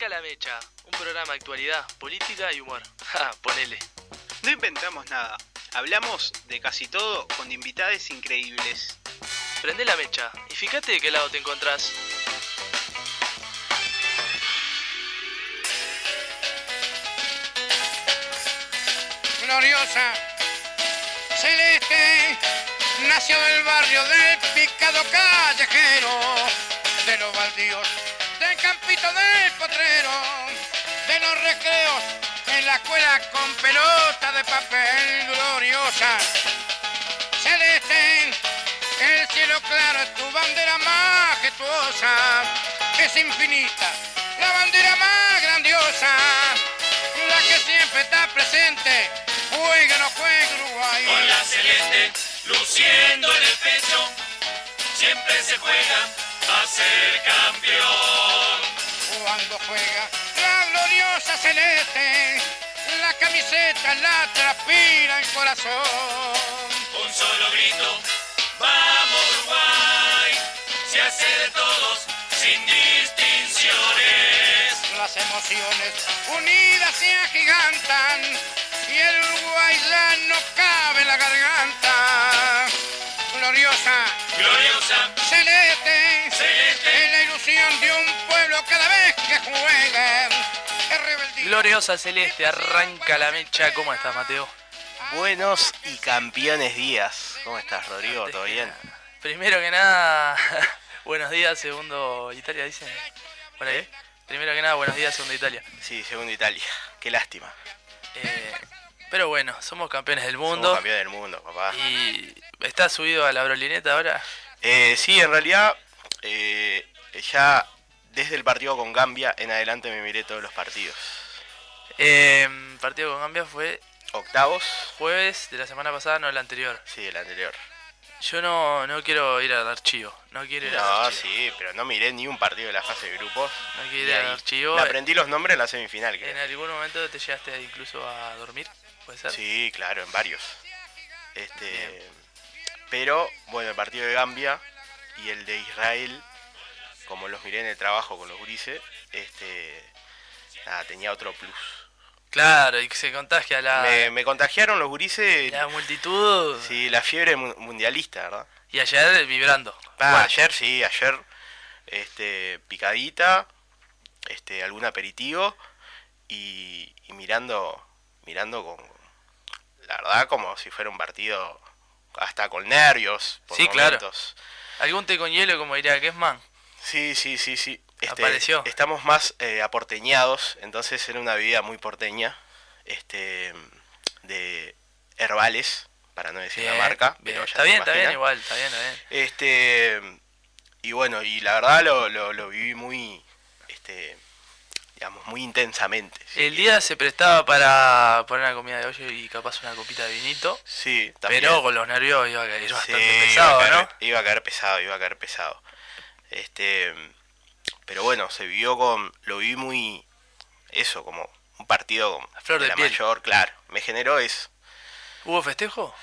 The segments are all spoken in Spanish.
Arranca la mecha, un programa de actualidad, política y humor. Ja, ponele. No inventamos nada. Hablamos de casi todo con invitades increíbles. Prende la mecha y fíjate de qué lado te encontrás. gloriosa, celeste, nació del barrio del picado callejero, de los baldíos, campito del potrero, de los recreos, en la escuela con pelota de papel gloriosa, celeste, el cielo claro es tu bandera majestuosa, es infinita, la bandera más grandiosa, la que siempre está presente, juega no juega Uruguay. Con la celeste luciendo en el pecho, siempre se juega a ser campeón. Cuando juega la gloriosa celeste, la camiseta la transpira el corazón. Un solo grito, vamos Uruguay, se hace de todos sin distinciones. Las emociones unidas se agigantan y el Uruguay ya no cabe en la garganta. Gloriosa, Gloriosa, celeste, Celeste. es la ilusión de un pueblo cada vez que. Gloriosa Celeste, arranca la mecha. ¿Cómo estás, Mateo? Buenos y campeones días. ¿Cómo estás, Rodrigo? ¿Todo bien? Primero que nada, buenos días, segundo Italia, dicen. Por ahí. Primero que nada, buenos días, segundo Italia. Sí, segundo Italia. Qué lástima. Eh, pero bueno, somos campeones del Somos mundo. campeones del mundo, papá. Y está subido a la brolineta ahora. Eh, sí, en realidad, eh, ya desde el partido con Gambia en adelante me miré todos los partidos. Eh, partido con Gambia fue Octavos, jueves de la semana pasada, no el anterior. sí, el anterior. Yo no, no quiero ir al archivo. No quiero ir al No, archivo. sí, pero no miré ni un partido de la fase de grupos. No quiero ir al archivo. Me aprendí los nombres en la semifinal. creo. ¿En algún momento te llegaste incluso a dormir? ¿Puede ser? Sí, claro, en varios. Este, pero bueno, el partido de Gambia y el de Israel, como los miré en el trabajo con los gurises, este, nada, tenía otro plus. Claro, y que se contagia la, Me, me contagiaron los gurises, la multitud. sí, la fiebre mu- mundialista, ¿verdad? Y ayer vibrando. Ah, Bueno, ayer sí, ayer, este, picadita, este, algún aperitivo y, y mirando, mirando con, la verdad, como si fuera un partido hasta con nervios. Por Sí, claro. momentos. Algún té con hielo, como diría Kessman. Sí, sí, sí, sí. Este, Apareció. Estamos más eh, aporteñados, entonces era una bebida muy porteña, este, de herbales, para no decir la marca. bien. pero ya Está bien, está bien igual, está bien, está bien. Este y bueno, y la verdad lo, lo, lo viví muy este digamos muy intensamente. sí. El día se prestaba para poner una comida de olla y capaz una copita de vinito. Sí, también. Pero con los nervios iba a caer Sí, bastante iba pesado, caer- ¿no? Iba a caer pesado, iba a caer pesado. Este pero bueno, se vivió con lo viví muy eso como un partido A flor de la piel. mayor, claro. Me generó eso. ¿Hubo festejo?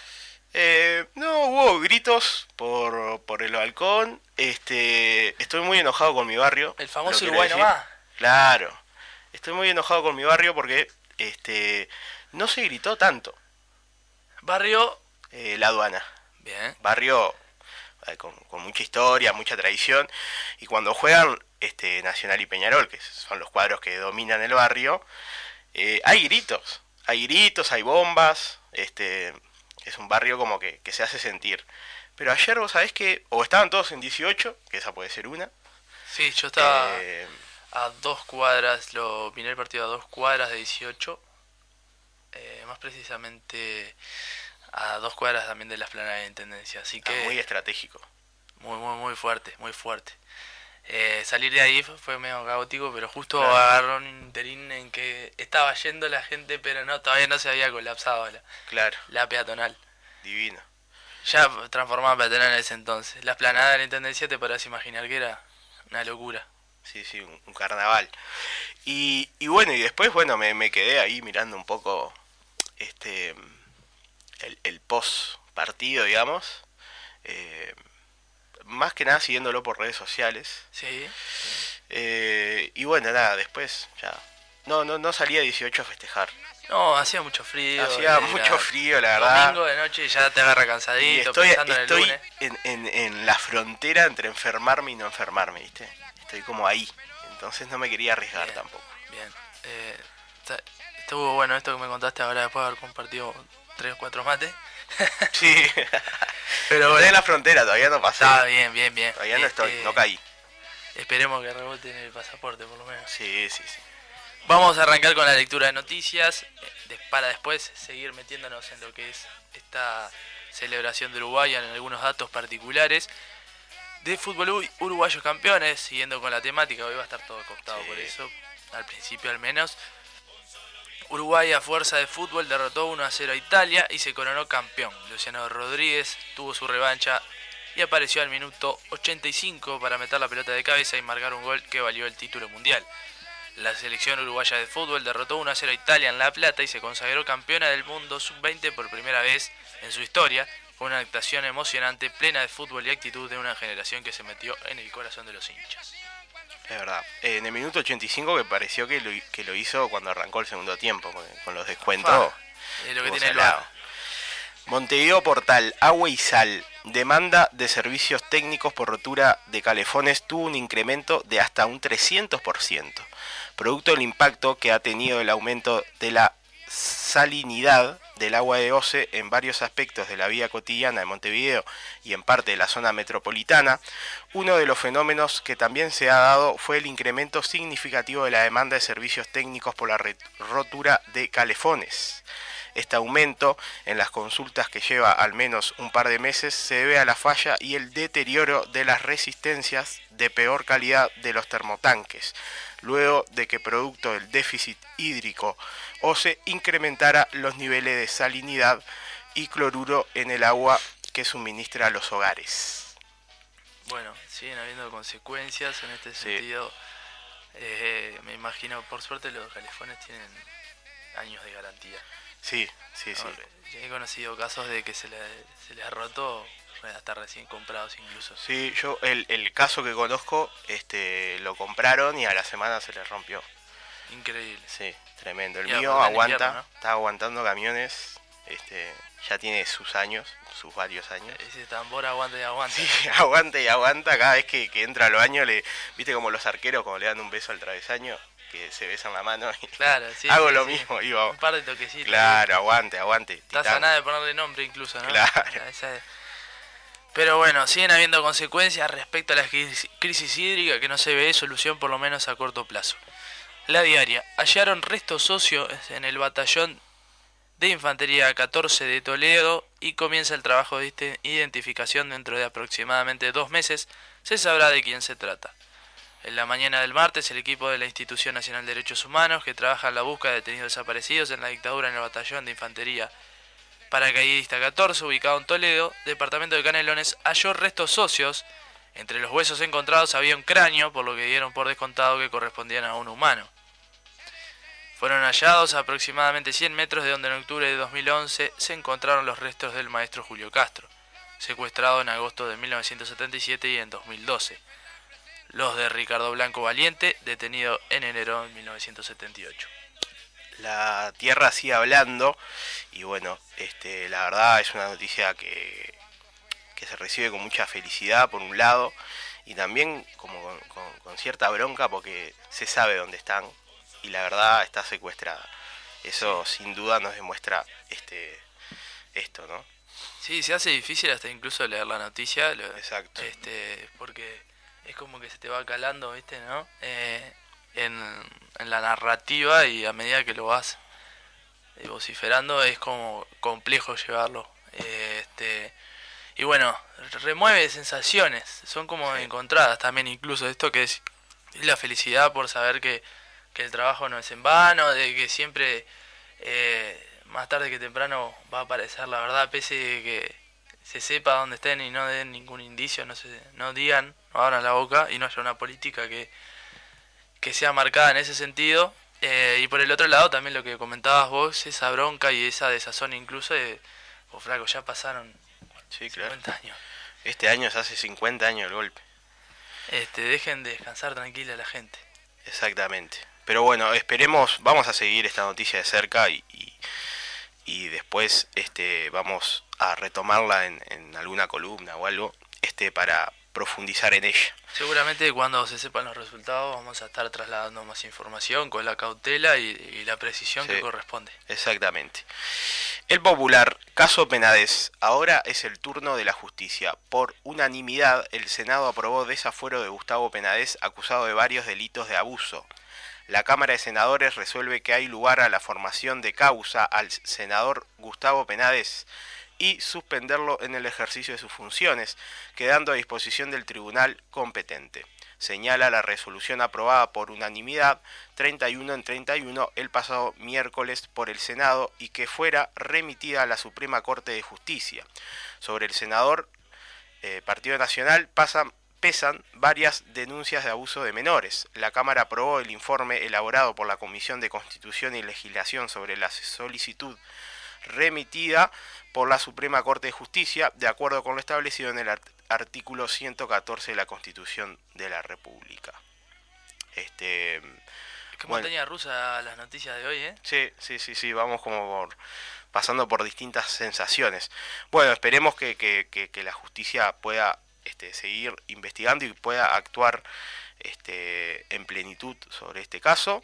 Eh, no, hubo gritos por, por el balcón. Este, estoy muy enojado con mi barrio. El famoso Uruguay decir. nomás. Claro. Estoy muy enojado con mi barrio porque este no se gritó tanto Barrio. eh, la aduana. Bien. Barrio con, con mucha historia, mucha tradición. Y cuando juegan este Nacional y Peñarol, que son los cuadros que dominan el barrio, eh, hay gritos. Hay gritos, hay bombas. Este es un barrio como que, que se hace sentir. Pero ayer vos sabés que o estaban todos en 18, que esa puede ser una. Sí, yo estaba eh, a dos cuadras, lo miré el partido a dos cuadras de 18. eh, más precisamente a dos cuadras también de la esplanada de Intendencia. Así que muy estratégico. muy, muy, muy fuerte, muy fuerte. Eh, salir de ahí fue- fue medio caótico, pero justo Claro. agarró un interín en que estaba yendo la gente, pero no, todavía no se había colapsado la, Claro, la peatonal. divino. Ya transformada en peatonal en ese entonces. La esplanada de la Intendencia te podrás imaginar que era una locura. Sí, sí, un, un carnaval. Y, y bueno, y después, bueno, me, me quedé ahí mirando un poco este el, el post partido, digamos. Eh, más que nada siguiéndolo por redes sociales. Sí. Eh, y bueno, nada, después ya. No, no, no salía 18 a festejar. No, hacía mucho frío. Hacía era mucho frío, la verdad. Domingo de noche y ya te agarra Y cansadito, estoy, pensando en el estoy lunes. en, en- en la frontera entre enfermarme y no enfermarme, ¿viste? Estoy como ahí. Entonces no me quería arriesgar Bien. tampoco. Bien. Eh, estuvo bueno esto que me contaste ahora después de haber compartido tres o cuatro mates. Sí. Pero Estoy en la frontera, todavía no pasé. Está bien, bien, bien. Todavía no estoy, Este, no caí. Esperemos que rebote en el pasaporte por lo menos. Sí, sí, sí. Vamos a arrancar con la lectura de noticias eh, para después seguir metiéndonos en lo que es esta celebración de Uruguay en algunos datos particulares de fútbol uru- uruguayos campeones, siguiendo con la temática, hoy va a estar todo cooptado Sí. por eso, al principio al menos. Uruguay a fuerza de fútbol derrotó 1 a 0 a Italia y se coronó campeón. Luciano Rodríguez tuvo su revancha y apareció al minuto 85 para meter la pelota de cabeza y marcar un gol que valió el título mundial. La selección uruguaya de fútbol derrotó 1 a 0 a Italia en La Plata y se consagró campeona del mundo sub-20 por primera vez en su historia, con una actuación emocionante, plena de fútbol y actitud de una generación que se metió en el corazón de los hinchas. Es verdad. Eh, en el minuto 85 que pareció que lo, que lo hizo cuando arrancó el segundo tiempo, con, los descuentos. Es lo que tiene el. Montevideo Portal, Agua y Sal, demanda de servicios técnicos por rotura de calefones tuvo un incremento de hasta un 300%, producto del impacto que ha tenido el aumento de la salinidad del agua de OCE en varios aspectos de la vida cotidiana de Montevideo y en parte de la zona metropolitana, uno de los fenómenos que también se ha dado fue el incremento significativo de la demanda de servicios técnicos por la rotura de calefones. Este aumento en las consultas que lleva al menos un par de meses se debe a la falla y el deterioro de las resistencias de peor calidad de los termotanques, luego de que producto del déficit hídrico o se incrementara los niveles de salinidad y cloruro en el agua que suministra a los hogares. Bueno, siguen habiendo consecuencias en este Sí. sentido. Eh, me imagino, por suerte los calefones tienen años de garantía. Sí, sí, sí. He conocido casos de que se, le, se les ha roto hasta recién comprados incluso. Sí, yo el, el caso que conozco, este, lo compraron y a la semana se les rompió. Increíble. Sí, tremendo. El mío aguanta, invierno, ¿no? está aguantando camiones, este, ya tiene sus años, sus varios años. Ese tambor aguanta y aguanta. Sí, aguanta y aguanta cada vez que, que entra a los años, le, viste como los arqueros cuando le dan un beso al travesaño, que se besan la mano y Claro, sí. hago sí, lo sí. mismo, digo, Un par de toquecitos. claro, aguante, aguante. Estás a nada de ponerle nombre incluso, ¿no? Claro. Esa es- Pero bueno, siguen habiendo consecuencias respecto a la crisis hídrica que no se ve solución por lo menos a corto plazo. La diaria. Hallaron restos óseos en el batallón de infantería 14 de Toledo y comienza el trabajo de identificación dentro de aproximadamente dos meses. Se sabrá de quién se trata. En la mañana del martes, el equipo de la Institución Nacional de Derechos Humanos, que trabaja en la búsqueda de detenidos desaparecidos en la dictadura en el batallón de infantería paracaidista 14, ubicado en Toledo, departamento de Canelones, halló restos socios. Entre los huesos encontrados había un cráneo, por lo que dieron por descontado que correspondían a un humano. Fueron hallados a aproximadamente 100 metros de donde en octubre de 2011 se encontraron los restos del maestro Julio Castro, secuestrado en agosto de 1977 y en 2012. Los de Ricardo Blanco Valiente, detenido en enero de 1978. La tierra sigue hablando y bueno, este, la verdad es una noticia que, que se recibe con mucha felicidad por un lado y también como con, con- con cierta bronca porque se sabe dónde están y la verdad está secuestrada. Eso sin duda nos demuestra este esto, ¿no? Sí, se hace difícil hasta incluso leer la noticia. lo- Exacto. Este, porque es como que se te va calando, ¿viste? ¿No? Eh, en, en la narrativa y a medida que lo vas vociferando es como complejo llevarlo. Eh, este, y bueno, remueve sensaciones, son como Sí. encontradas también incluso esto que es la felicidad por saber que, que el trabajo no es en vano, de que siempre eh, más tarde que temprano va a aparecer la verdad, pese de que se sepa dónde estén y no den ningún indicio, no se, no digan, abran la boca y no haya una política que, que sea marcada en ese sentido. Eh, y por el otro lado también lo que comentabas vos, esa bronca y esa desazón incluso de, oh flaco, ya pasaron Sí, claro. 50 años. Este año se hace 50 años el golpe. Este, dejen de descansar tranquila la gente. Exactamente. Pero bueno, esperemos, vamos a seguir esta noticia de cerca y, y, y después este, vamos a retomarla en, en alguna columna o algo este, para profundizar en ella. Seguramente cuando se sepan los resultados vamos a estar trasladando más información con la cautela y, y la precisión Sí. que corresponde. Exactamente. El popular caso Penades. Ahora es el turno de la justicia. Por unanimidad, el Senado aprobó desafuero de Gustavo Penades acusado de varios delitos de abuso. La Cámara de Senadores resuelve que hay lugar a la formación de causa al senador Gustavo Penades y suspenderlo en el ejercicio de sus funciones, quedando a disposición del tribunal competente. Señala la resolución aprobada por unanimidad 31 en 31 el pasado miércoles por el Senado y que fuera remitida a la Suprema Corte de Justicia. Sobre el senador eh, Partido Nacional pasan, pesan varias denuncias de abuso de menores. La Cámara aprobó el informe elaborado por la Comisión de Constitución y Legislación sobre la solicitud remitida por la Suprema Corte de Justicia, de acuerdo con lo establecido en el art- artículo 114 de la Constitución de la República. Este, Qué Bueno. montaña rusa las noticias de hoy, ¿eh? Sí, sí, sí, sí, vamos como por, pasando por distintas sensaciones. Bueno, esperemos que, que- que- que la justicia pueda este, seguir investigando y pueda actuar este, en plenitud sobre este caso.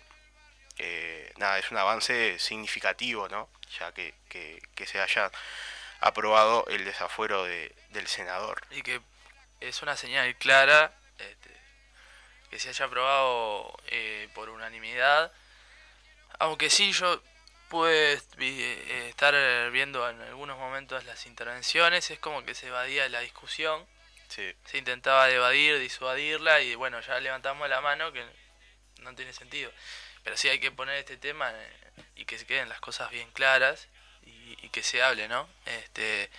Eh, nada, es un avance significativo, ¿no? Ya que, que- que se haya aprobado el desafuero de- del senador. Y que es una señal clara este, que se haya aprobado eh, por unanimidad. Aunque sí, yo pude eh, estar viendo en algunos momentos las intervenciones, es como que se evadía la discusión, Sí, se intentaba evadir, disuadirla y bueno, ya levantamos la mano que no tiene sentido. Pero sí hay que poner este tema eh, y que se queden las cosas bien claras y, y que se hable, ¿no? Este,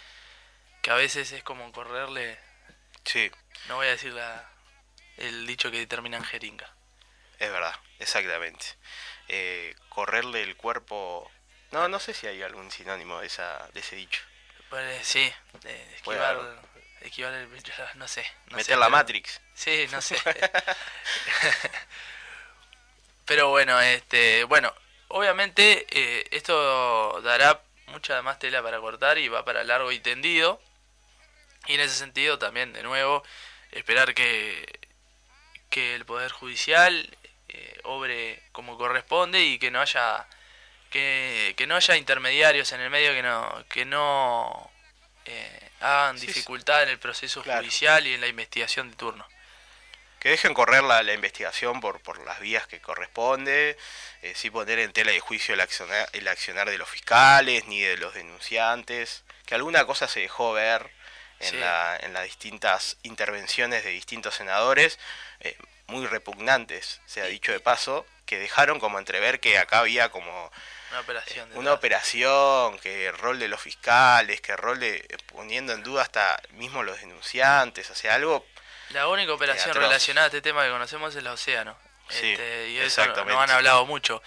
que a veces es como correrle sí, no voy a decir la, el dicho que termina en jeringa. es verdad, exactamente. Eh, correrle el cuerpo... No, no sé si hay algún sinónimo de, esa, de ese dicho. Pues, sí, eh, esquivar, esquivar el no sé. no Meter sé, la pero- Matrix. Sí, no sé. pero bueno, este, bueno, obviamente eh, esto dará mucha más tela para cortar y va para largo y tendido. Y en ese sentido también, de nuevo, esperar que, que el Poder Judicial eh, obre como corresponde y que no haya que, que no haya intermediarios en el medio que no que no eh, hagan dificultad en el proceso Claro. judicial y en la investigación de turno. Que dejen correr la, la investigación por, por las vías que corresponde, eh, sin poner en tela de juicio el accionar, el accionar de los fiscales ni de los denunciantes, que alguna cosa se dejó ver en, Sí. la, en las distintas intervenciones de distintos senadores, eh, muy repugnantes, se ha dicho de paso, que dejaron como entrever que acá había como Una operación. una operación, que el rol de los fiscales, que el rol de poniendo en duda hasta mismo los denunciantes, o sea, algo La única operación relacionada a este tema que conocemos es la Océano. Sí, Este, y eso no, han hablado mucho.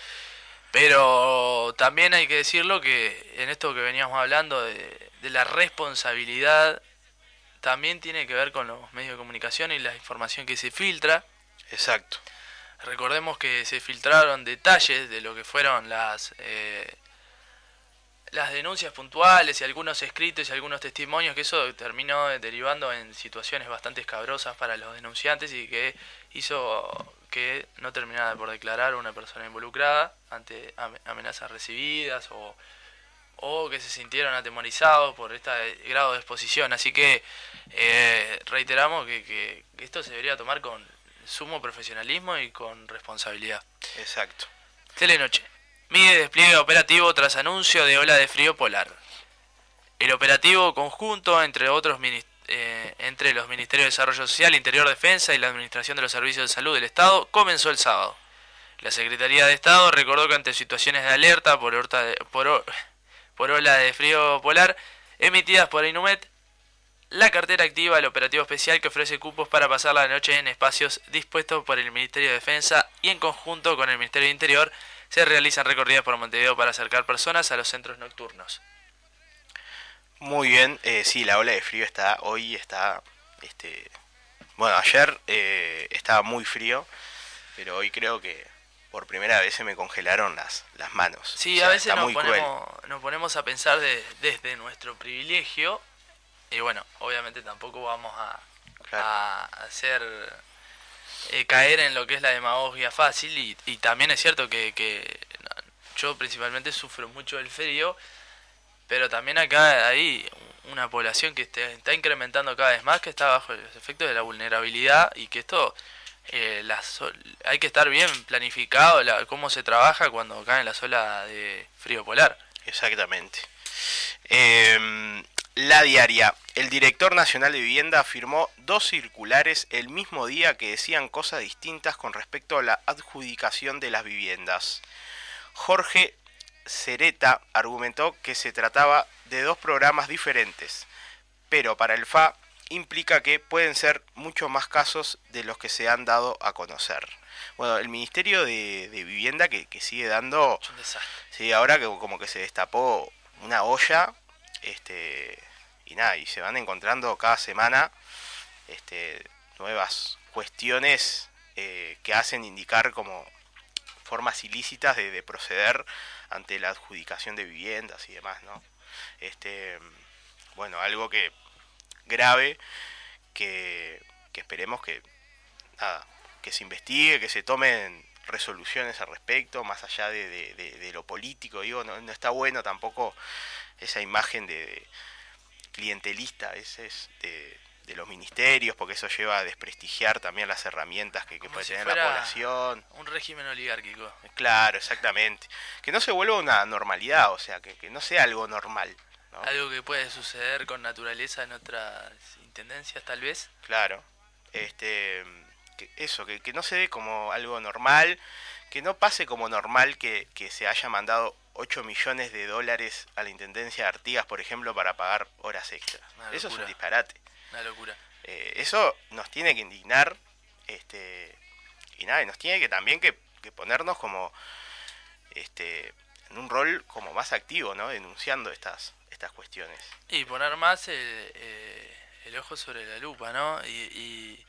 Pero también hay que decirlo que en esto que veníamos hablando de, de la responsabilidad, también tiene que ver con los medios de comunicación y la información que se filtra. exacto. Recordemos que se filtraron detalles de lo que fueron las eh, las denuncias puntuales y algunos escritos y algunos testimonios que eso terminó derivando en situaciones bastante escabrosas para los denunciantes y que hizo que no terminara por declarar una persona involucrada ante am- amenazas recibidas o, o que se sintieron atemorizados por este grado de exposición. Así que eh, reiteramos que, que- que esto se debería tomar con sumo profesionalismo y con responsabilidad. Exacto. Telenoche. Mide despliegue operativo tras anuncio de ola de frío polar. El operativo conjunto entre otros eh, entre los Ministerios de Desarrollo Social, Interior Defensa y la Administración de los Servicios de Salud del Estado comenzó el sábado. La Secretaría de Estado recordó que ante situaciones de alerta por, por ola de frío polar emitidas por Inumet, la cartera activa el operativo especial que ofrece cupos para pasar la noche en espacios dispuestos por el Ministerio de Defensa y en conjunto con el Ministerio de Interior se realizan recorridas por Montevideo para acercar personas a los centros nocturnos. Muy bien, eh, sí, la ola de frío está hoy está este Bueno, ayer eh, estaba muy frío, pero hoy creo que por primera vez se me congelaron las, las manos. Sí, O sea, a veces nos ponemos, nos ponemos a pensar de- desde nuestro privilegio. Y bueno, obviamente tampoco vamos a, Claro. a hacer eh, caer en lo que es la demagogia fácil. Y, y también es cierto que, que yo principalmente sufro mucho el frío. Pero también acá hay una población que este- está incrementando cada vez más, que está bajo los efectos de la vulnerabilidad y que esto eh, la so- hay que estar bien planificado la, cómo se trabaja cuando cae la ola de frío polar. Exactamente. Eh, la diaria. El director nacional de vivienda firmó dos circulares el mismo día que decían cosas distintas con respecto a la adjudicación de las viviendas. Jorge Cereta argumentó que se trataba de dos programas diferentes, pero para el FA implica que pueden ser mucho más casos de los que se han dado a conocer. Bueno, el Ministerio de, de Vivienda que, que sigue dando Es un desastre. Sí, ahora que como que se destapó una olla, este, y nada, y se van encontrando cada semana este, nuevas cuestiones eh, que hacen indicar como formas ilícitas de, de proceder ante la adjudicación de viviendas y demás, ¿no? Este, bueno, algo que grave que, que esperemos que nada, que se investigue, que se tomen resoluciones al respecto, más allá de, de- lo político, digo, no, está bueno tampoco esa imagen de clientelista a veces de, de los ministerios, porque eso lleva a desprestigiar también las herramientas que, puede si tener la población. Un régimen oligárquico. Claro, exactamente. Que no se vuelva una normalidad, o sea, que, que no sea algo normal. ¿no? Algo que puede suceder con naturaleza en otras intendencias tal vez. Claro. Este, que eso, que, que no se ve como algo normal, que no pase como normal que, que se haya mandado 8 millones de dólares a la Intendencia de Artigas, por ejemplo, para pagar horas extras. Una Eso es un disparate. Una locura. Eh, eso nos tiene que indignar este, y nada, y nos tiene que también que, que ponernos como este, en un rol como más activo, ¿no? Denunciando estas, estas cuestiones. Y poner más el, eh, el ojo sobre la lupa, ¿no? Y, y-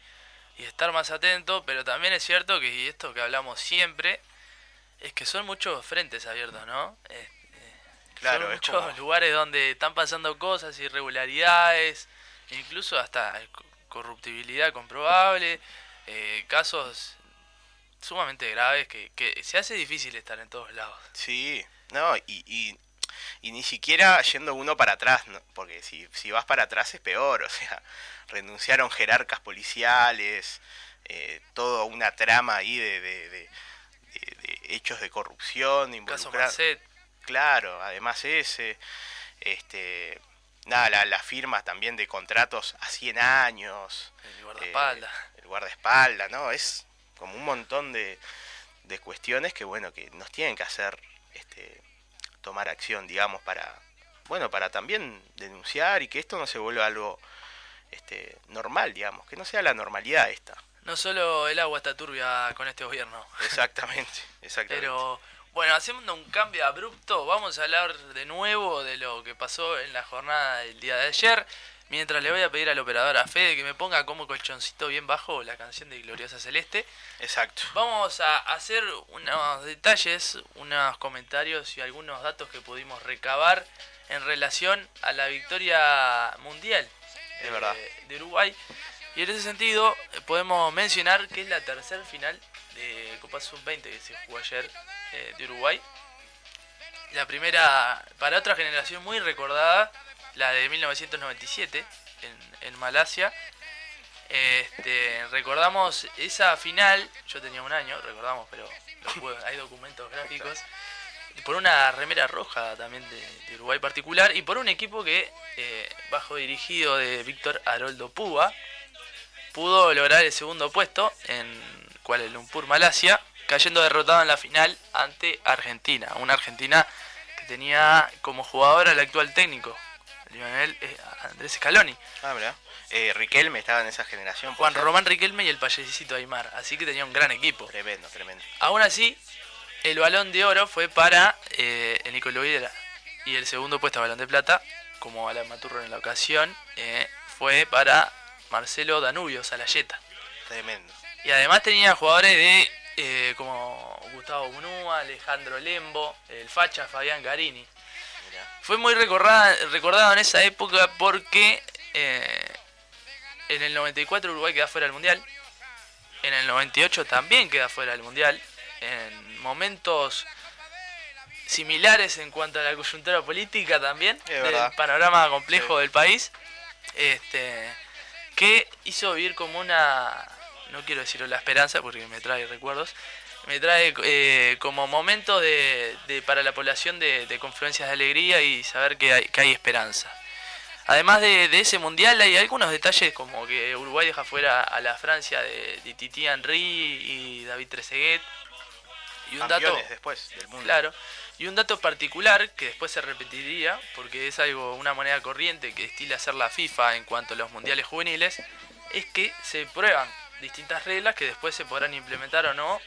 y estar más atento, pero también es cierto que, esto que hablamos siempre, es que son muchos frentes abiertos, ¿no? Eh, eh, Claro, son muchos como- lugares donde están pasando cosas, irregularidades, incluso hasta co- corruptibilidad comprobable, eh, casos sumamente graves que, que se hace difícil estar en todos lados. Sí, no, y, y, y ni siquiera yendo uno para atrás, ¿no? porque si, si vas para atrás es peor, o sea, renunciaron jerarcas policiales, eh, toda una trama ahí de, de, de- hechos de corrupción, Marcet, Claro, además ese, este, nada, la, las firmas también de contratos a 100 años. el guardaespaldas. eh, el guardaespaldas, ¿no? Es como un montón de, de cuestiones que, bueno, que nos tienen que hacer este, tomar acción, digamos, para, bueno, para también denunciar y que esto no se vuelva algo este, normal, digamos, que no sea la normalidad esta. No solo el agua está turbia con este gobierno. Exactamente, exactamente. Pero bueno, haciendo un cambio abrupto, vamos a hablar de nuevo de lo que pasó en la jornada del día de ayer. Mientras le voy a pedir al operador a Fede que me ponga como colchoncito bien bajo la canción de Gloriosa Celeste. Exacto. Vamos a hacer unos detalles, unos comentarios y algunos datos que pudimos recabar en relación a la victoria mundial Es verdad. de Uruguay. Y en ese sentido eh, podemos mencionar que es la tercera final de Copa Sub-20 que se jugó ayer eh, de Uruguay. La primera, para otra generación muy recordada, la de 1997 en, en Malasia. Este, recordamos esa final, yo tenía un año, recordamos, pero lo puedo- hay documentos gráficos. Por una remera roja también de, de Uruguay particular y por un equipo que, eh, bajo dirigido de Víctor Haroldo Púa, pudo lograr el segundo puesto en Kuala Lumpur, Malasia, cayendo derrotado en la final ante Argentina. Una Argentina que tenía como jugador al actual técnico, Lionel eh, Andrés Scaloni. Ah, mirá. Eh, Riquelme estaba en esa generación. Juan ¿puede ser? Román Riquelme y el payasito Aymar. Así que tenía un gran equipo. Tremendo, tremendo. Aún así, el balón de oro fue para eh, el. Y el segundo puesto, balón de plata, como Alan Maturro en la ocasión, eh, fue para Marcelo Danubio Salayeta. Tremendo. Y además tenía jugadores de eh, como Gustavo Munúa, Alejandro Lembo, el Facha Fabián Garini. Mirá. Fue muy recordada, recordado en esa época porque eh, en el 94 Uruguay queda fuera del Mundial. En el 98 también queda fuera del Mundial. En momentos similares en cuanto a la coyuntura política también, Es del verdad. panorama complejo Sí. del país. Este, que hizo vivir como una, no quiero decirlo la esperanza porque me trae recuerdos, me trae eh, como momentos de, de- para la población de, de confluencias de alegría y saber que hay, que hay esperanza. Además de, de ese mundial hay algunos detalles como que Uruguay deja fuera a la Francia de, de Titi Henry y David Trezeguet. Y un dato, después del mundo. Claro. Y un dato particular que después se repetiría, porque es algo, una moneda corriente que destila hacer la FIFA en cuanto a los mundiales juveniles, es que se prueban distintas reglas que después se podrán implementar o no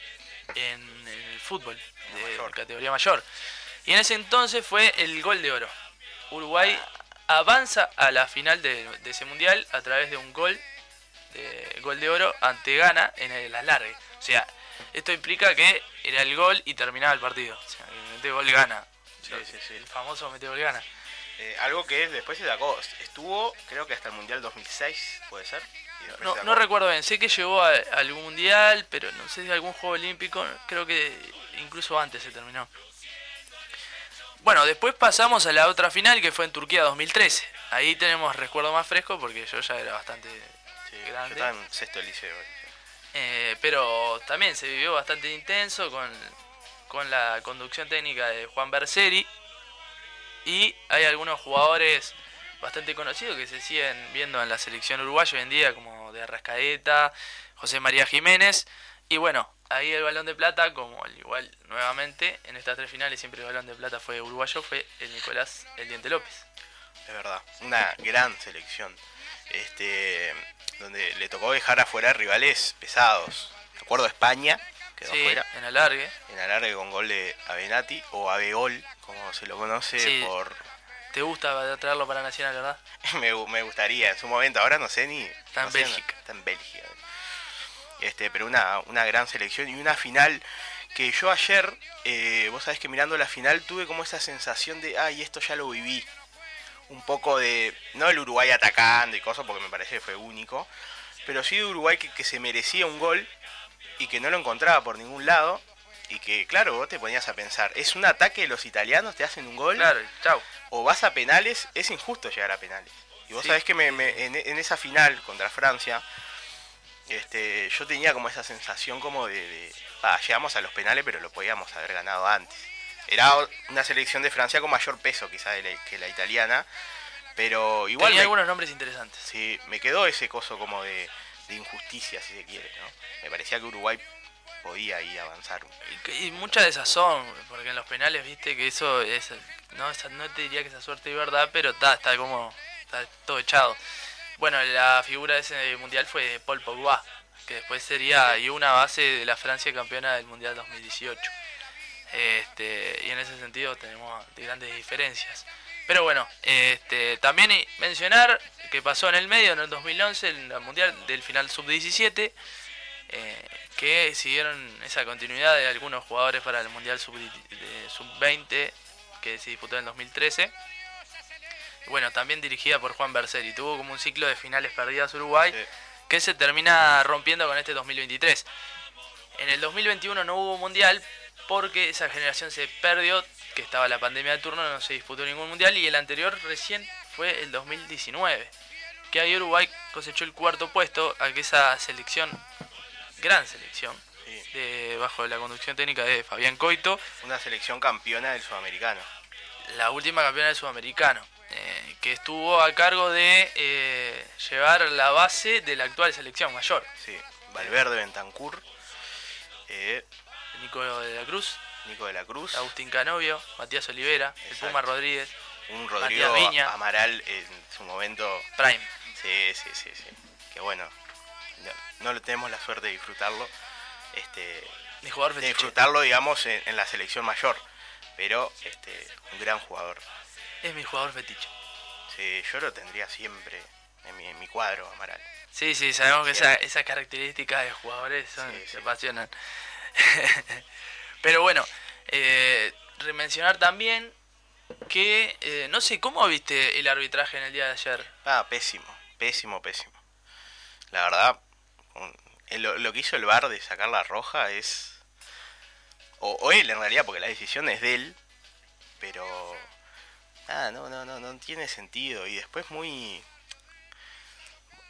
en, en el fútbol de Mayor. categoría mayor. Y en ese entonces fue el gol de oro. Uruguay avanza a la final de, de ese mundial a través de un gol de gol de oro ante Ghana en el alargue. O sea, esto implica que era el gol y terminaba el partido. O sea, que mete gol gana. Sí, sí, sí. El famoso mete gol gana. Eh, algo que después se sacó. Estuvo, creo que hasta el Mundial 2006, puede ser. No, se no recuerdo bien, sé que llegó a, a algún mundial, pero no sé si algún juego olímpico, creo que incluso antes se terminó. Bueno, después pasamos a la otra final que fue en Turquía 2013. Ahí tenemos recuerdo más fresco porque yo ya era bastante Sí, yo grande. estaba en sexto liceo. Eh, pero también se vivió bastante intenso con, con la conducción técnica de Juan Berseri. Y hay algunos jugadores bastante conocidos que se siguen viendo en la selección uruguaya hoy en día, como de Arrascaeta, José María Jiménez. Y bueno, ahí el balón de plata, como al igual nuevamente, en estas tres finales siempre el balón de plata fue uruguayo, fue el Nicolás El Diente López. Es verdad. Una gran selección. Este. Donde le tocó dejar afuera rivales pesados. Me acuerdo España, quedó Sí, afuera. en alargue. En alargue con gol de Avenati o Abeol, como se lo conoce Sí. por. ¿Te gusta traerlo para Nacional, verdad? me, me gustaría en su momento, ahora no sé ni. Está no Bélgica. Está en Bélgica. Este, pero una, una gran selección y una final que yo ayer, eh, vos sabés que mirando la final tuve como esa sensación de, ay, esto ya lo viví. Un poco de, no el Uruguay atacando y cosas, porque me parece que fue único, pero sí de Uruguay que, que se merecía un gol y que no lo encontraba por ningún lado. Y que, claro, vos te ponías a pensar, es un ataque de los italianos, te hacen un gol Claro, chau. o vas a penales, es injusto llegar a penales. Y vos Sí. sabés que me, me- en, en esa final contra Francia, este, yo tenía como esa sensación como de, de, "Ah, llegamos a los penales, pero lo podíamos haber ganado antes. Era una selección de Francia con mayor peso quizás que la italiana, pero igual Tenía me, algunos nombres interesantes. sí, me quedó ese coso como de, de injusticia, si se quiere. ¿no? Me parecía que Uruguay podía ahí avanzar. Y Y muchas de esas son, porque en los penales, viste, que eso es. No, esa- no te diría que esa suerte es verdad, pero está, está como. Está todo echado. Bueno, la figura de ese mundial fue Paul Pogba, que después sería y una base de la Francia campeona del mundial 2018. Este, y en ese sentido tenemos grandes diferencias. Pero bueno, este, también mencionar que pasó en el medio, en el 2011, en el mundial del final sub-17 eh, que siguieron esa continuidad de algunos jugadores para el Mundial Sub- de Sub-20 que se disputó en el 2013. Y bueno, también dirigida por Juan Berseri. Tuvo como un ciclo de finales perdidas Uruguay Sí. que se termina rompiendo con este 2023. En el 2021 no hubo Mundial porque esa generación se perdió, que estaba la pandemia de turno, no se disputó ningún Mundial y el anterior recién fue el 2019. Que ahí Uruguay cosechó el cuarto puesto a que esa selección, gran selección, Sí. de, bajo la conducción técnica de Fabián Coito, Una selección campeona del sudamericano. la última campeona del sudamericano, eh, que estuvo a cargo de eh, llevar la base de la actual selección mayor. Sí. Valverde, Bentancur, eh, Nico de la Cruz, Nico de la Cruz. Agustín Canovio, Matías Olivera, el. Puma Rodríguez, un Rodrigo Matías Viña. Amaral en su momento. Prime. Sí, sí, sí, sí. Que bueno, no, no lo tenemos la suerte de disfrutarlo. Este, Mi jugador de disfrutarlo, digamos, en, en la selección mayor. Pero este, un gran jugador. Es mi jugador fetiche. Sí, yo lo tendría siempre en mi, en mi cuadro, Amaral. Sí, sí, sabemos que esa- esas características de jugadores son, Sí, se sí. apasionan. Pero bueno, eh, mencionar también que eh, no sé cómo viste el arbitraje en el día de ayer. Ah, pésimo, pésimo, pésimo. La verdad, eh, lo, que hizo el VAR de sacar la roja es... O, o él en realidad, porque la decisión es de él, pero... Ah, no, no, no, no tiene sentido. Y después muy...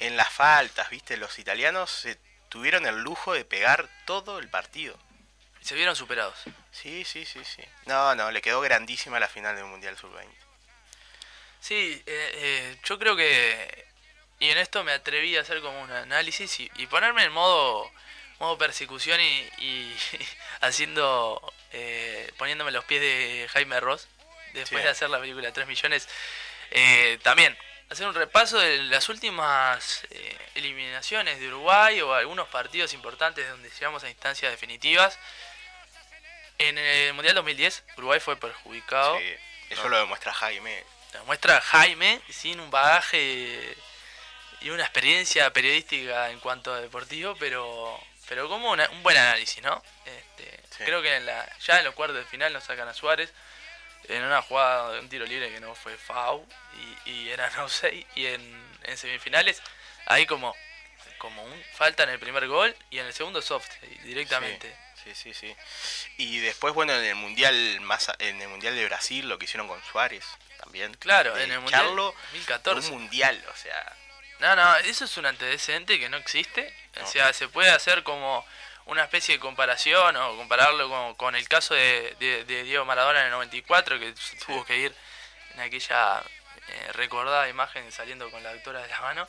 En las faltas, viste, los italianos se tuvieron el lujo de pegar todo el partido. Se vieron superados. Sí, sí, sí, sí. No, no, le quedó grandísima la final del Mundial Sub-20. Sí, eh, eh, yo creo que... Y en esto me atreví a hacer como un análisis y, y ponerme en modo, modo persecución y, y haciendo... eh, poniéndome los pies de Jaime Ross. Después Sí. de hacer la película 3 millones. eh, también hacer un repaso de las últimas eh, eliminaciones de Uruguay o algunos partidos importantes donde llegamos a instancias definitivas. En el Mundial 2010 Uruguay fue perjudicado. Sí, eso No. lo demuestra Jaime. La muestra Jaime sin un bagaje y una experiencia periodística en cuanto a deportivo, pero pero como una- un buen análisis, ¿no? Este, Sí. Creo que en la, ya en los cuartos de final nos sacan a Suárez en una jugada de un tiro libre que no fue FAU y, y era no 6 y en, en semifinales ahí como como un falta en el primer gol y en el segundo soft directamente. Sí, sí, sí. Y después, bueno, en el mundial más a- en el mundial de Brasil lo que hicieron con Suárez también. Claro, en el mundial echarlo 2014. Un mundial, o sea, No, no, eso es un antecedente que no existe. No. O sea, se puede hacer como una especie de comparación o compararlo con, con el caso de, de- de Diego Maradona en el 94, que tuvo que ir en aquella eh, recordada imagen saliendo con la doctora de la mano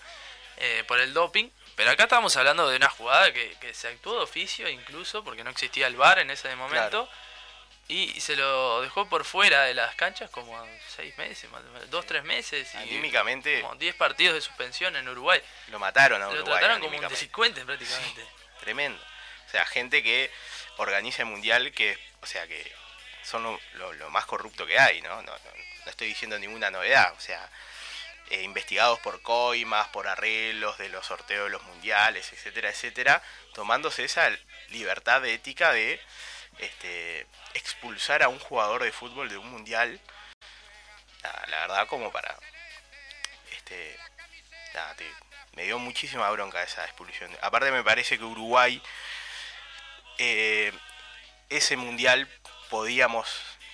eh, por el doping. Pero acá estamos hablando de una jugada que, que se actuó de oficio incluso, porque no existía el VAR en ese momento. Y se lo dejó por fuera de las canchas como seis meses, dos, tres meses. Y anímicamente como 10 partidos de suspensión en Uruguay. lo mataron a Lo Uruguay. trataron como un delincuente prácticamente. Tremendo. Sea, gente que organiza el mundial que, o sea, que son lo, más corrupto que hay, ¿no? No, estoy diciendo ninguna novedad. O sea, eh, investigados por coimas, por arreglos de los sorteos de los mundiales, etcétera, etcétera, tomándose esa libertad ética de este, expulsar a un jugador de fútbol de un mundial. La verdad, como para. Este, me dio muchísima bronca esa expulsión. Aparte, me parece que Uruguay, eh, ese mundial, podíamos,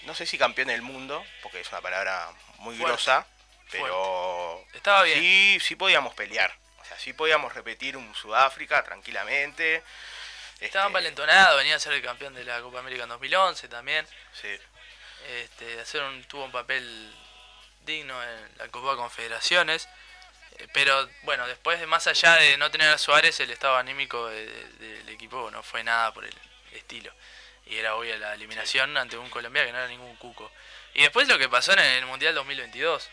no sé si campeón del mundo, porque es una palabra muy Fuerte, grosa, pero Estaba bien. sí, sí podíamos pelear. O sea, sí podíamos repetir un Sudáfrica tranquilamente. Estaba Este, valentonado, venía a ser el campeón de la Copa América en 2011 también. sí, Este, hacer un, tuvo un papel digno en la Copa Confederaciones. Pero bueno, después de más allá de no tener a Suárez, el estado anímico de- de- del equipo no fue nada por el estilo. Y era obvia la eliminación ante un Colombia que no era ningún cuco. Y después lo que pasó en el Mundial 2022.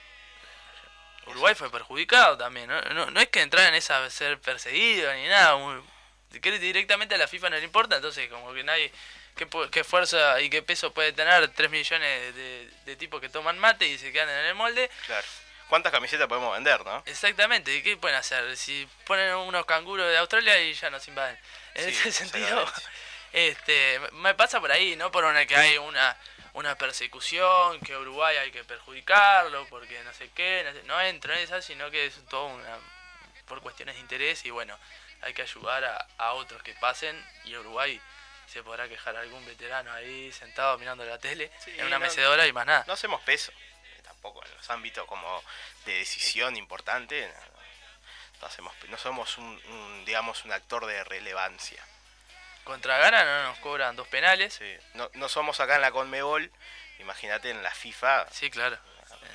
Uruguay fue perjudicado también. No, no, es que entrar en esa ser perseguido ni nada. muy- directamente a la FIFA no le importa, entonces como que nadie... ¿Qué, qué fuerza y qué peso puede tener 3 millones de, de tipos que toman mate y se quedan en el molde? claro. ¿Cuántas camisetas podemos vender, no? Exactamente, ¿y qué pueden hacer? Si ponen unos canguros de Australia y ya nos invaden. En Sí, ese sentido, este, me pasa por ahí, no por una que hay una una persecución, que Uruguay hay que perjudicarlo, porque no sé qué, no, sé- no entro en esa, sino que es todo una por cuestiones de interés y bueno, hay que ayudar a, a otros que pasen y Uruguay se podrá quejar algún veterano ahí sentado mirando la tele Sí, en una no- mecedora y más nada. No hacemos peso. Tampoco en los ámbitos como de decisión importante. No, hacemos, no somos un, un, digamos, un actor de relevancia. Contra Ghana no nos cobran dos penales. Sí. No, no somos acá en la Conmebol. Imagínate en la FIFA. Sí, claro.